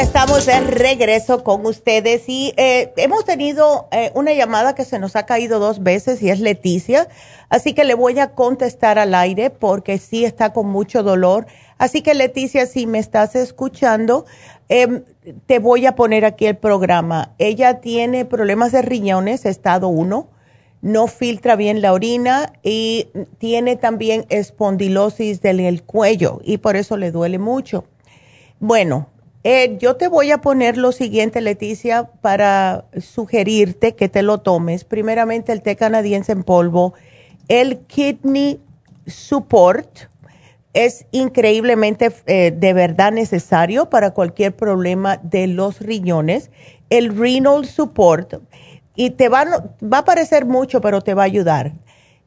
Estamos de regreso con ustedes y eh, hemos tenido eh, una llamada que se nos ha caído dos veces y es Leticia, así que le voy a contestar al aire porque sí está con mucho dolor. Así que Leticia, si me estás escuchando, em, te voy a poner aquí el programa. Ella tiene problemas de riñones, estado 1, no filtra bien la orina y tiene también espondilosis del cuello y por eso le duele mucho. Bueno, eh, yo te voy a poner lo siguiente, Leticia, para sugerirte que te lo tomes. Primeramente el té canadiense en polvo, el Kidney Support es increíblemente eh, de verdad necesario para cualquier problema de los riñones. El Renal Support, y te va, va a parecer mucho, pero te va a ayudar.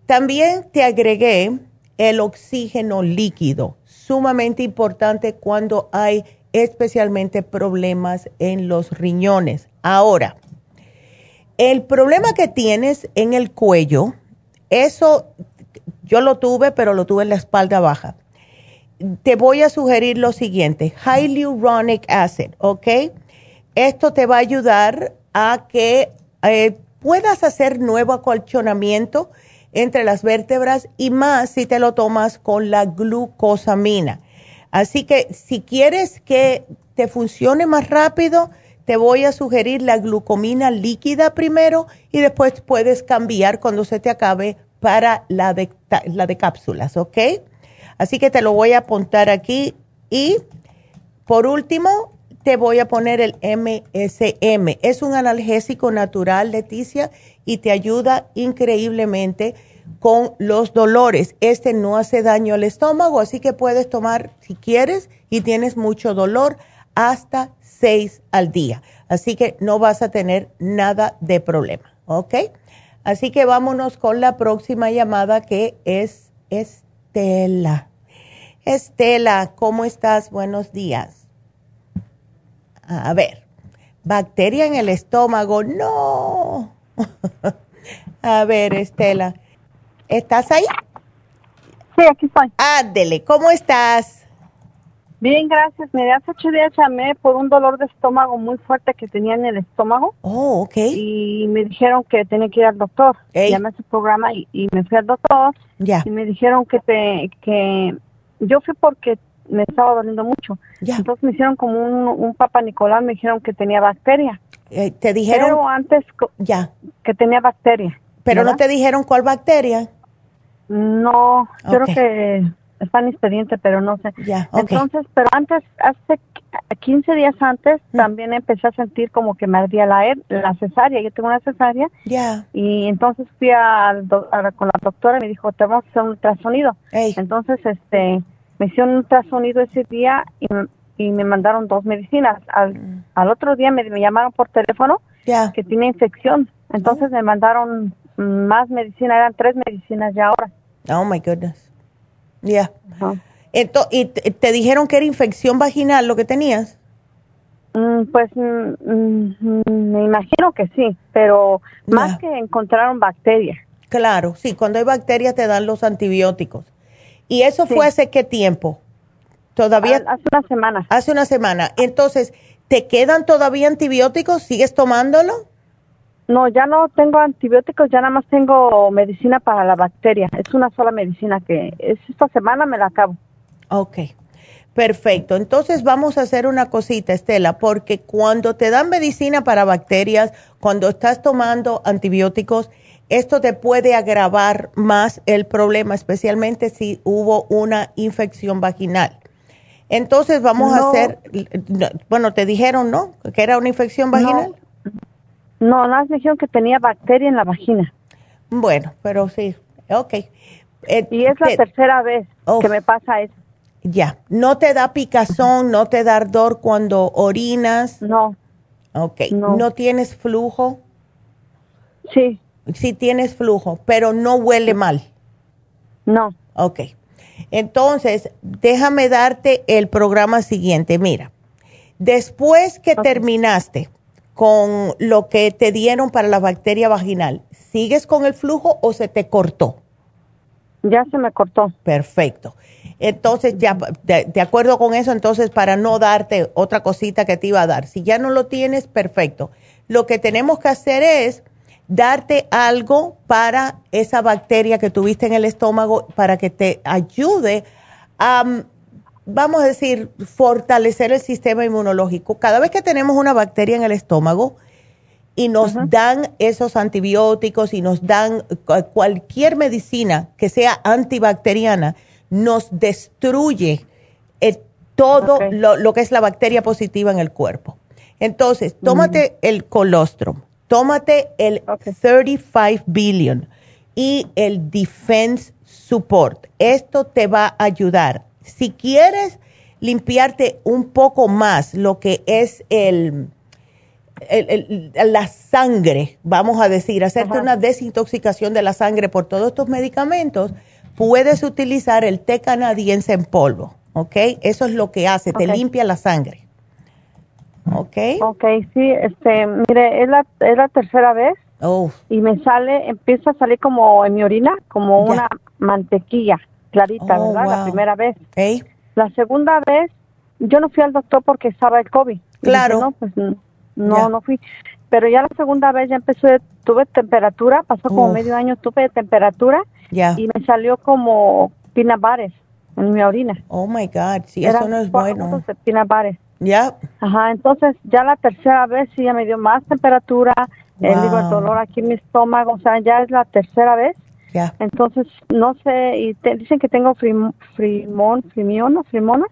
También te agregué el oxígeno líquido, sumamente importante cuando hay especialmente problemas en los riñones. Ahora, el problema que tienes en el cuello, eso yo lo tuve, pero lo tuve en la espalda baja. Te voy a sugerir lo siguiente, hyaluronic acid, ¿ok? Esto te va a ayudar a que eh, puedas hacer nuevo acolchonamiento entre las vértebras y más si te lo tomas con la glucosamina. Así que si quieres que te funcione más rápido, te voy a sugerir la glucomina líquida primero y después puedes cambiar cuando se te acabe para la de, la cápsulas, ¿ok? Así que te lo voy a apuntar aquí y por último te voy a poner el MSM. Es un analgésico natural, Leticia, y te ayuda increíblemente con los dolores. Este no hace daño al estómago, así que puedes tomar, si quieres y tienes mucho dolor, hasta seis al día. Así que no vas a tener nada de problema, ¿ok? Así que vámonos con la próxima llamada que es Estela. Estela, ¿cómo estás? Buenos días. A ver, bacteria en el estómago, no. a ver, Estela. ¿Estás ahí? Sí, aquí estoy. Ándele, ¿cómo estás? Bien, gracias. Me hace ocho días llamé por un dolor de estómago muy fuerte que tenía en el estómago. Oh, ok. Y me dijeron que tenía que ir al doctor. Llamé a ese programa y, me fui al doctor. Ya. Y me dijeron que te, que yo fui porque me estaba doliendo mucho. Ya. Entonces me hicieron como un, un papa Nicolás, me dijeron que tenía bacteria. Eh, te dijeron. Pero antes. Ya. Que tenía bacteria. Pero no te dijeron cuál bacteria. No, creo que está en expediente, pero no sé. Ya, Entonces, pero antes, hace 15 días antes, mm. también empecé a sentir como que me ardía la, la cesárea. Yo tengo una cesárea. Ya. Y entonces fui a, con la doctora y me dijo, te vamos a hacer un ultrasonido. Entonces, este, me hicieron un ultrasonido ese día y, y me mandaron dos medicinas. Al, mm. al otro día me, llamaron por teléfono que tiene infección. Entonces oh. me mandaron más medicina, eran tres medicinas ya ahora. Oh my goodness. Ya. ¿Y te dijeron que era infección vaginal lo que tenías? Mm, pues mm, mm, me imagino que sí, pero más que encontraron bacterias. Claro, sí, cuando hay bacterias te dan los antibióticos. ¿Y eso fue hace qué tiempo? Todavía. Hace una semana. Hace una semana. Entonces, ¿te quedan todavía antibióticos? ¿Sigues tomándolo? No, ya no tengo antibióticos, ya nada más tengo medicina para la bacteria. Es una sola medicina que es esta semana me la acabo. Ok, perfecto. Entonces vamos a hacer una cosita, Estela, porque cuando te dan medicina para bacterias, cuando estás tomando antibióticos, esto te puede agravar más el problema, especialmente si hubo una infección vaginal. Entonces vamos a hacer, bueno, te dijeron, ¿no? Que era una infección vaginal. No, nada más me dijeron que tenía bacteria en la vagina. Bueno, pero sí, ok. Eh, y es la tercera vez que me pasa eso. Ya, ¿no te da picazón, no te da ardor cuando orinas? No. Ok, ¿no, tienes flujo? Sí. Sí tienes flujo, pero no huele mal. No. Ok. Entonces, déjame darte el programa siguiente. Mira, después que terminaste, con lo que te dieron para la bacteria vaginal, ¿sigues con el flujo o se te cortó? Ya se me cortó. Perfecto. Entonces, ya, de, acuerdo con eso, entonces, para no darte otra cosita que te iba a dar, si ya no lo tienes, perfecto. Lo que tenemos que hacer es darte algo para esa bacteria que tuviste en el estómago para que te ayude a vamos a decir, fortalecer el sistema inmunológico. Cada vez que tenemos una bacteria en el estómago y nos dan esos antibióticos y nos dan cualquier medicina que sea antibacteriana, nos destruye eh, todo lo, que es la bacteria positiva en el cuerpo. Entonces, tómate el colostrum, tómate el 35 billion y el defense support. Esto te va a ayudar si quieres limpiarte un poco más lo que es el, la sangre, vamos a decir, hacerte una desintoxicación de la sangre por todos estos medicamentos, puedes utilizar el té canadiense en polvo, ¿ok? Eso es lo que hace, te limpia la sangre. ¿Ok? Ok, sí, este, mire, es la, es la tercera vez. Oh. Y me sale, empieza a salir como en mi orina, como una mantequilla clarita, oh, ¿verdad? La primera vez. La segunda vez, yo no fui al doctor porque estaba el COVID. Claro. no, pues no, no fui. Pero ya la segunda vez ya empecé, tuve temperatura, pasó como medio año, tuve temperatura y me salió como pinabares en mi orina. Oh my God, sí, eso no es bueno. Pinabares. Ya. Ajá, entonces ya la tercera vez sí ya me dio más temperatura, el, dolor aquí en mi estómago, o sea, ya es la tercera vez entonces, no sé, y te, dicen que tengo frim, frimón, frimiono, frimonas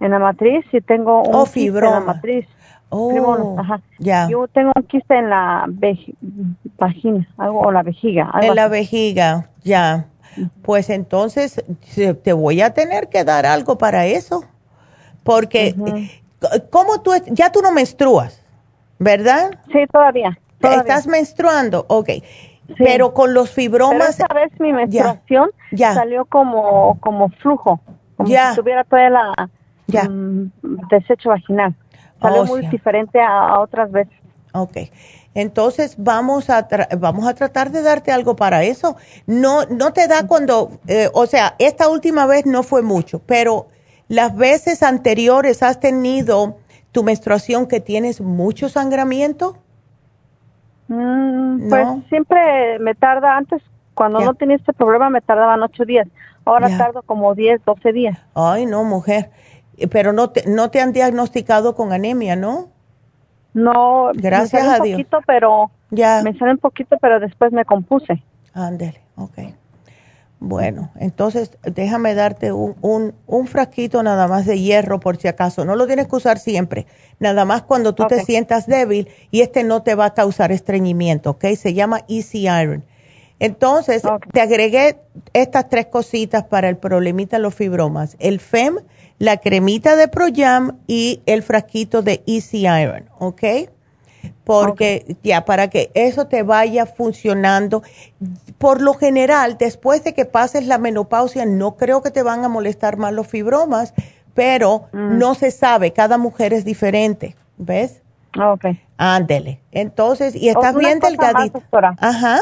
en la matriz y tengo un oh, quiste en la matriz. Oh, ajá. Yo tengo un quiste en la vagina, algo, o la vejiga. en la vejiga, ya. Pues entonces te voy a tener que dar algo para eso. Porque, ¿cómo tú, ya tú no menstruas, verdad? Sí, todavía. todavía. ¿Estás menstruando? Ok. Pero con los fibromas. Pero esta vez mi menstruación salió como, como flujo, como si tuviera toda la mm, desecho vaginal. Salió oh, muy diferente a, otras veces. Ok. Entonces vamos a vamos a tratar de darte algo para eso. No no te da cuando, eh, o sea, esta última vez no fue mucho, pero las veces anteriores has tenido tu menstruación que tienes mucho sangramiento. Mm, pues siempre me tarda, antes cuando no tenía este problema me tardaban ocho días, ahora tardo como diez, doce días. Ay, no, mujer, eh, pero no te, no te han diagnosticado con anemia, ¿no? No, gracias a Dios. Poquito, pero ya. me sale un poquito, pero después me compuse. Ándale, ok. Bueno, entonces déjame darte un, un, un, frasquito nada más de hierro por si acaso. No lo tienes que usar siempre, nada más cuando tú te sientas débil y este no te va a causar estreñimiento, ¿ok? Se llama Easy Iron. Entonces, te agregué estas tres cositas para el problemita de los fibromas. El FEM, la cremita de ProYam y el frasquito de Easy Iron, ¿ok? Porque ya para que eso te vaya funcionando. Por lo general, después de que pases la menopausia, no creo que te van a molestar más los fibromas, pero mm. no se sabe, cada mujer es diferente, ¿ves? Ok. Ándele. Entonces, y estás bien delgadita. Ajá.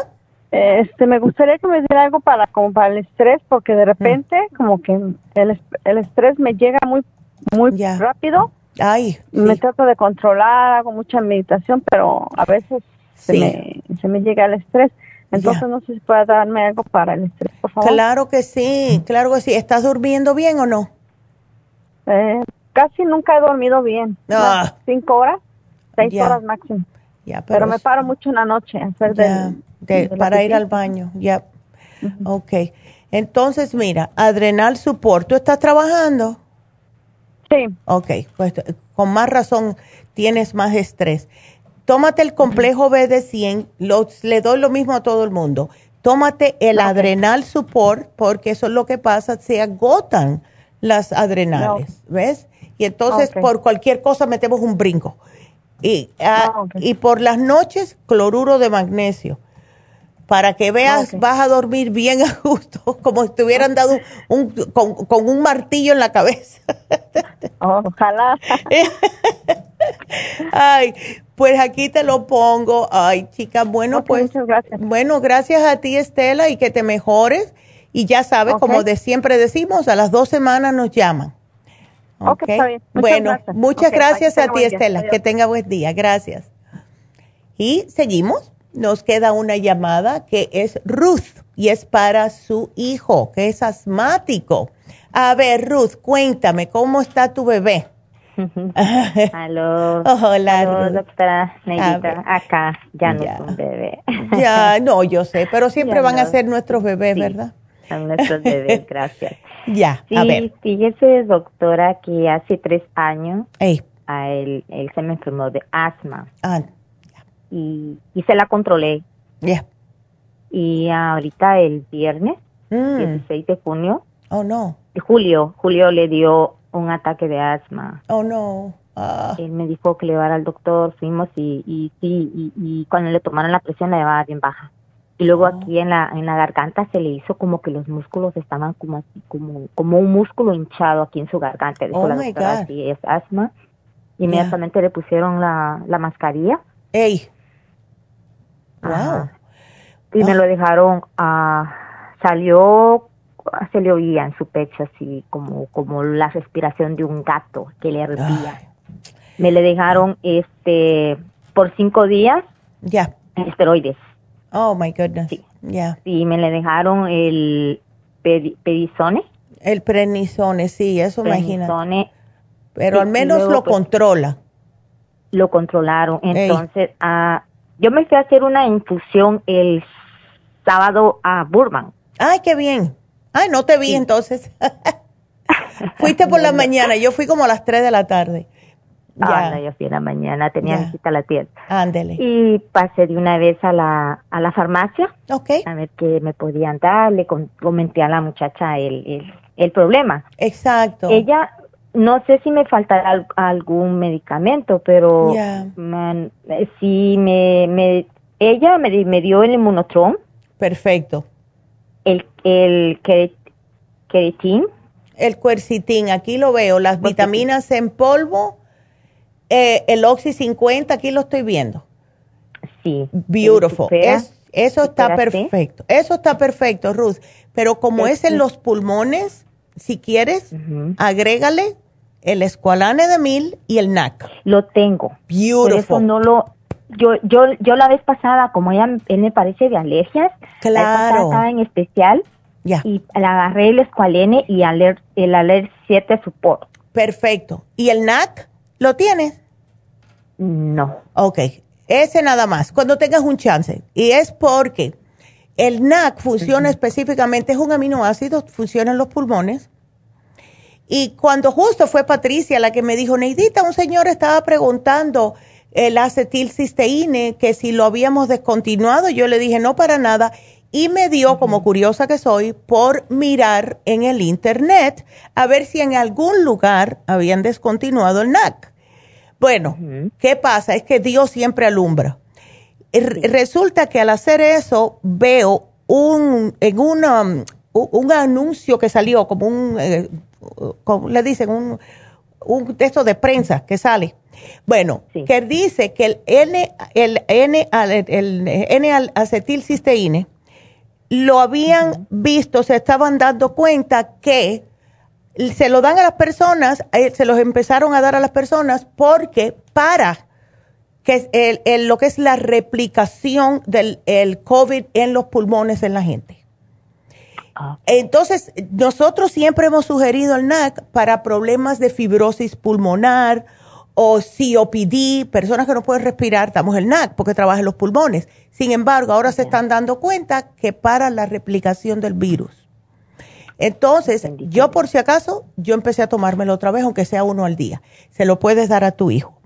Este, me gustaría que me diera algo para como para el estrés, porque de repente como que el, el estrés me llega muy muy rápido Ay, me trato de controlar, hago mucha meditación, pero a veces se, me, se me llega el estrés. Entonces no sé si puede darme algo para el estrés, por favor. Claro que sí, claro que sí. ¿Estás durmiendo bien o no? Eh, casi nunca he dormido bien. Ah. Cinco horas, seis horas máximo. pero, me paro mucho en la noche hacer de, para ir al baño. Ya. Ok. Entonces, mira, Adrenal Support, ¿tú estás trabajando? Sí. Ok, pues con más razón tienes más estrés. Tómate el complejo B de 100, le doy lo mismo a todo el mundo. Tómate el adrenal support porque eso es lo que pasa, se agotan las adrenales, ¿ves? Y entonces por cualquier cosa metemos un brinco. Y, ah, y por las noches, cloruro de magnesio para que veas, vas a dormir bien a gusto, como si te hubieran dado un, con, un martillo en la cabeza. Ojalá. Ay, pues aquí te lo pongo. Ay, chica, bueno, pues. Muchas gracias. Bueno, gracias a ti, Estela, y que te mejores. Y ya sabes, como de siempre decimos, a las dos semanas nos llaman. Ok, está bien. bueno, muchas gracias a ti, Estela. Que tenga buen día. Gracias. Y seguimos nos queda una llamada que es Ruth y es para su hijo, que es asmático. A ver, Ruth, cuéntame, ¿cómo está tu bebé? Aló. Hola, doctora Negrita. Acá ya no es un bebé. ya, no, yo sé, pero siempre van a ser nuestros bebés, ¿verdad? Son nuestros bebés, gracias. ya, a ver. Fíjese, doctora, que hace tres años a él, él se me enfermó de asma. Ah, y, y se la controlé. Ya. Y ahorita el viernes, 16 mm. de junio. Oh, no. Julio, Julio le dio un ataque de asma. Oh, no. Ah. Él me dijo que le llevara al doctor, fuimos y, y sí, y, y, cuando le tomaron la presión la llevaba bien baja. Y luego oh. aquí en la, en la garganta se le hizo como que los músculos estaban como como, como un músculo hinchado aquí en su garganta. Dijo oh la doctora, sí, es asma. Inmediatamente le pusieron la, la mascarilla. Ey. Wow. Y me lo dejaron, uh, salió, se le oía en su pecho así como, como la respiración de un gato que le hervía. Me le dejaron este por cinco días. Ya. Esteroides. Oh my goodness. Sí. Ya. Sí, me le dejaron el pedizone. El prednisone, sí, eso imagina. Pero al menos lo pues, controla. Lo controlaron. Entonces, a yo me fui a hacer una infusión el sábado a Burman. Ay, qué bien. Ay, no te vi entonces. Fuiste por la mañana, yo fui como a las 3 de la tarde. Ya. Ah, yo fui en la mañana, tenía visita a la tienda. Ándele. Y pasé de una vez a la, a la farmacia. Ok. A ver qué me podían dar. Le comenté a la muchacha el, el, el problema. Exacto. Ella no sé si me faltará algún medicamento, pero si me, me, ella me, me dio el inmunotron. Perfecto. El, el. El quercitín, aquí lo veo, las vitaminas en polvo, eh, el Oxy 50, aquí lo estoy viendo. Sí. Beautiful. eso está perfecto. Eso está perfecto, Ruth. Pero como es en los pulmones, si quieres, agrégale el escualane de mil y el NAC. Lo tengo. Beautiful. Por eso no lo, yo, yo, yo la vez pasada, como ella él me parece de alergias, claro. estaba en especial ya. y le agarré el escualene y aler, el aler 7 support. Perfecto. ¿Y el NAC lo tienes? No. Ok, ese nada más, cuando tengas un chance. Y es porque El NAC funciona específicamente, es un aminoácido, funciona en los pulmones. Y cuando justo fue Patricia la que me dijo, Neidita, un señor estaba preguntando el acetilcisteína, que si lo habíamos descontinuado, yo le dije, no para nada y me dio, como curiosa que soy, por mirar en el internet a ver si en algún lugar habían descontinuado el NAC. Bueno, ¿qué pasa? Es que Dios siempre alumbra. Resulta que al hacer eso veo un, en una, un anuncio que salió, como un, eh, le dicen, un, un texto de prensa que sale. Bueno, que dice que el N, el N, el N acetilcisteína lo habían visto, se estaban dando cuenta que se lo dan a las personas, eh, se los empezaron a dar a las personas porque para que el, lo que es la replicación del el COVID en los pulmones en la gente. Ah. Entonces, nosotros siempre hemos sugerido el NAC para problemas de fibrosis pulmonar o COPD, personas que no pueden respirar, damos el NAC porque trabaja en los pulmones. Sin embargo, ahora se están dando cuenta que para la replicación del virus. Entonces, yo por si acaso, yo empecé a tomármelo otra vez, aunque sea uno al día. Se lo puedes dar a tu hijo.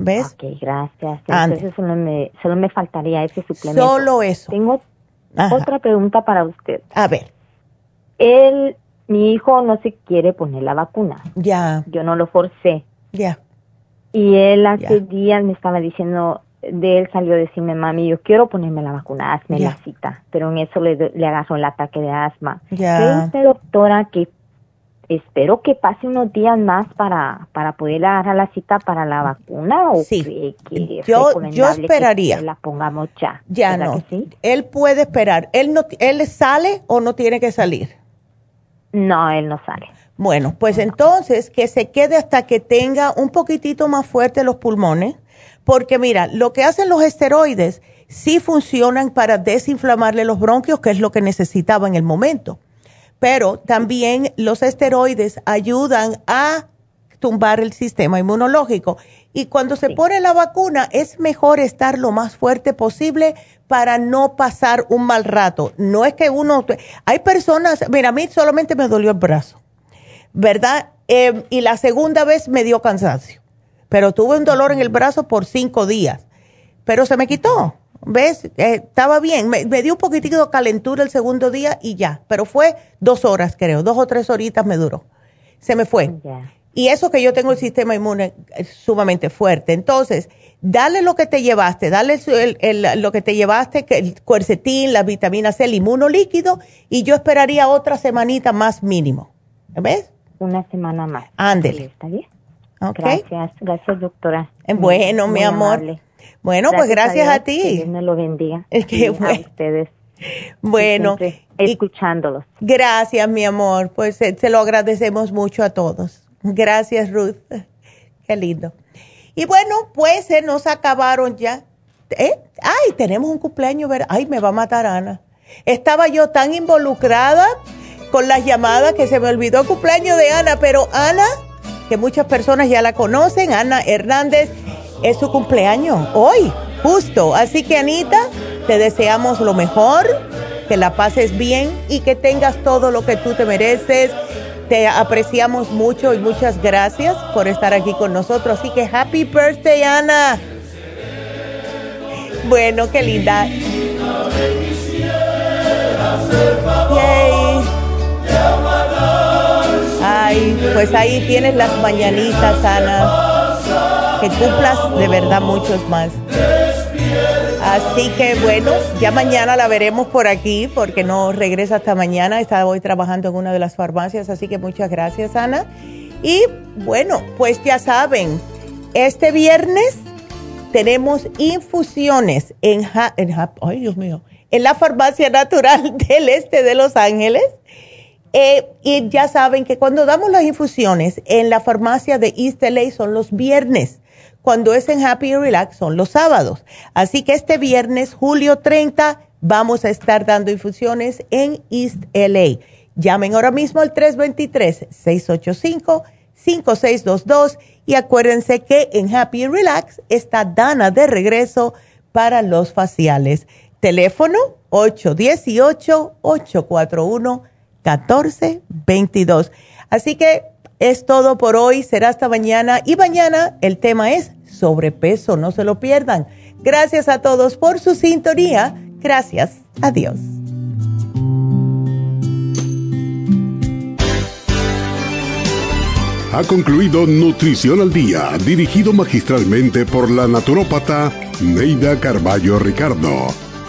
¿Ves? Ok, gracias. Entonces, solo me, solo me faltaría ese suplemento. Solo eso. Tengo otra pregunta para usted. A ver. Él, mi hijo no se quiere poner la vacuna. Ya. Yo no lo forcé. Ya. Y él hace días me estaba diciendo, de él salió a decirme, mami, yo quiero ponerme la vacuna, hazme la cita. Pero en eso le, le agarró el ataque de asma. Ya. usted, doctora, que espero que pase unos días más para, para poder agarrar la cita para la vacuna o sí. que, yo, yo esperaría que la pongamos ya. Ya no. Él puede esperar. Él no él sale o no tiene que salir. No, él no sale. Bueno, pues entonces que se quede hasta que tenga un poquitito más fuerte los pulmones, porque mira, lo que hacen los esteroides sí funcionan para desinflamarle los bronquios, que es lo que necesitaba en el momento. Pero también los esteroides ayudan a tumbar el sistema inmunológico. Y cuando se pone la vacuna es mejor estar lo más fuerte posible para no pasar un mal rato. No es que uno... Hay personas, mira, a mí solamente me dolió el brazo ¿verdad? Em, y la segunda vez me dio cansancio, pero tuve un dolor en el brazo por cinco días, pero se me quitó. ¿Ves? Eh, estaba bien. Me, dio un poquitito de calentura el segundo día y ya. Pero fue dos horas, creo. Dos o tres horitas me duró. Se me fue. Y eso que yo tengo el sistema inmune eh, sumamente fuerte. Entonces, dale lo que te llevaste. Dale lo que te llevaste, que el cuercetín, la vitamina C, el inmunolíquido. Y yo esperaría otra semanita más mínimo. ¿Ves? una semana más. Ándele. ¿Está bien? Gracias, gracias doctora. Bueno, mi amor. Bueno, pues gracias a, ti. Que Dios me lo bendiga. Es que A ustedes. Bueno. Escuchándolos. Gracias, mi amor. Pues eh, se lo agradecemos mucho a todos. Gracias, Ruth. Qué lindo. Y bueno, pues se nos acabaron ya. ¿Eh? Ay, tenemos un cumpleaños. Ay, me va a matar Ana. Estaba yo tan involucrada con las llamadas que se me olvidó el cumpleaños de Ana, pero Ana, que muchas personas ya la conocen, Ana Hernández, es su cumpleaños hoy, justo. Así que Anita, te deseamos lo mejor, que la pases bien y que tengas todo lo que tú te mereces. Te apreciamos mucho y muchas gracias por estar aquí con nosotros. Así que happy birthday, Ana. Bueno, qué linda. Ay, pues ahí tienes las mañanitas, Ana. Que cumplas de verdad muchos más. Así que bueno, ya mañana la veremos por aquí porque no regresa hasta mañana. Está hoy trabajando en una de las farmacias, así que muchas gracias, Ana. Y bueno, pues ya saben, este viernes tenemos infusiones en, en, ay Dios mío, en la farmacia natural del este de Los Ángeles eh, y ya saben que cuando damos las infusiones en la farmacia de East LA son los viernes. Cuando es en Happy Relax son los sábados. Así que este viernes, julio 30, vamos a estar dando infusiones en East LA. Llamen ahora mismo al 323-685-5622 y acuérdense que en Happy Relax está Dana de regreso para los faciales. Teléfono 818-841-1422. Así que es todo por hoy, será hasta mañana y mañana el tema es sobrepeso, no se lo pierdan. Gracias a todos por su sintonía. Gracias. Adiós. Ha concluido Nutrición al Día, dirigido magistralmente por la naturópata Neida Carballo Ricardo.